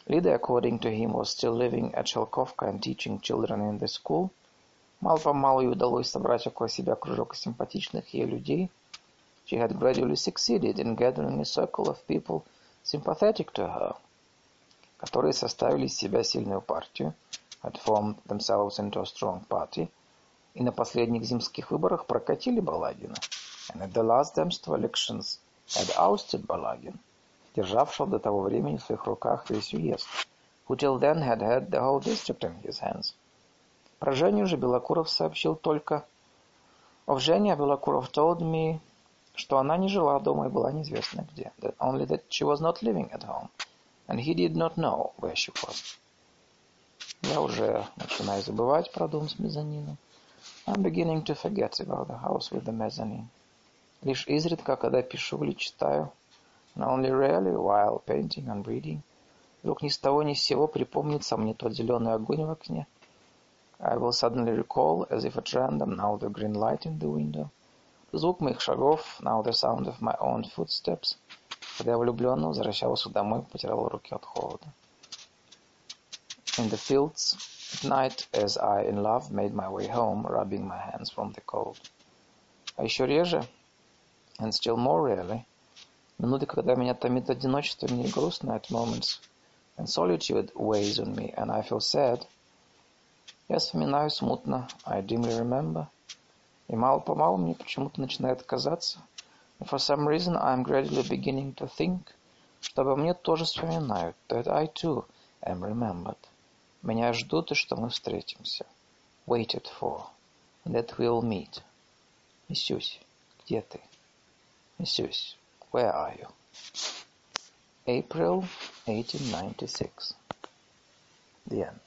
Лида, according to him, was still living at Shelkovka and teaching children in the school. Мало-помалу ей удалось собрать около себя кружок симпатичных ей людей. She had gradually succeeded in gathering a circle of people sympathetic to her, которые составили из себя сильную партию, had formed themselves into a strong party, и на последних земских выборах прокатили Балагина, and at the last Zemstvo elections had ousted Balagin. державшего до того времени в своих руках весь уезд, who till then had had the whole district in his hands. Про Женю же Белокуров сообщил только... Of Женя Белокуров told me, что она не жила дома и была неизвестна где. That only that she was not living at home, and he did not know where she was. Я уже начинаю забывать про дом с мезонином. I'm beginning to forget about the house with the mezzanine. Лишь изредка, когда пишу или читаю, and only rarely while painting and reading, вдруг ни с того ни с сего припомнится мне тот зеленый огонь в окне. I will suddenly recall, as if at random, now the green light in the window, звук моих шагов, now the sound of my own footsteps, когда я влюбленно возвращался домой, потирал руки от холода. In the fields, at night, as I in love made my way home, rubbing my hands from the cold. А еще реже, and still more rarely, минуты, когда меня томит одиночество, мне грустно at moments, and solitude weighs on me, and I feel sad, я вспоминаю смутно, I dimly remember, и мало-помалу мне почему-то начинает казаться, and for some reason I am gradually beginning to think, что обо мне тоже вспоминают, that I too am remembered. Меня ждут, и что мы встретимся. Waited for. That we'll meet. Миссюсь, где ты? Миссюсь, where are you? April 1896. The end.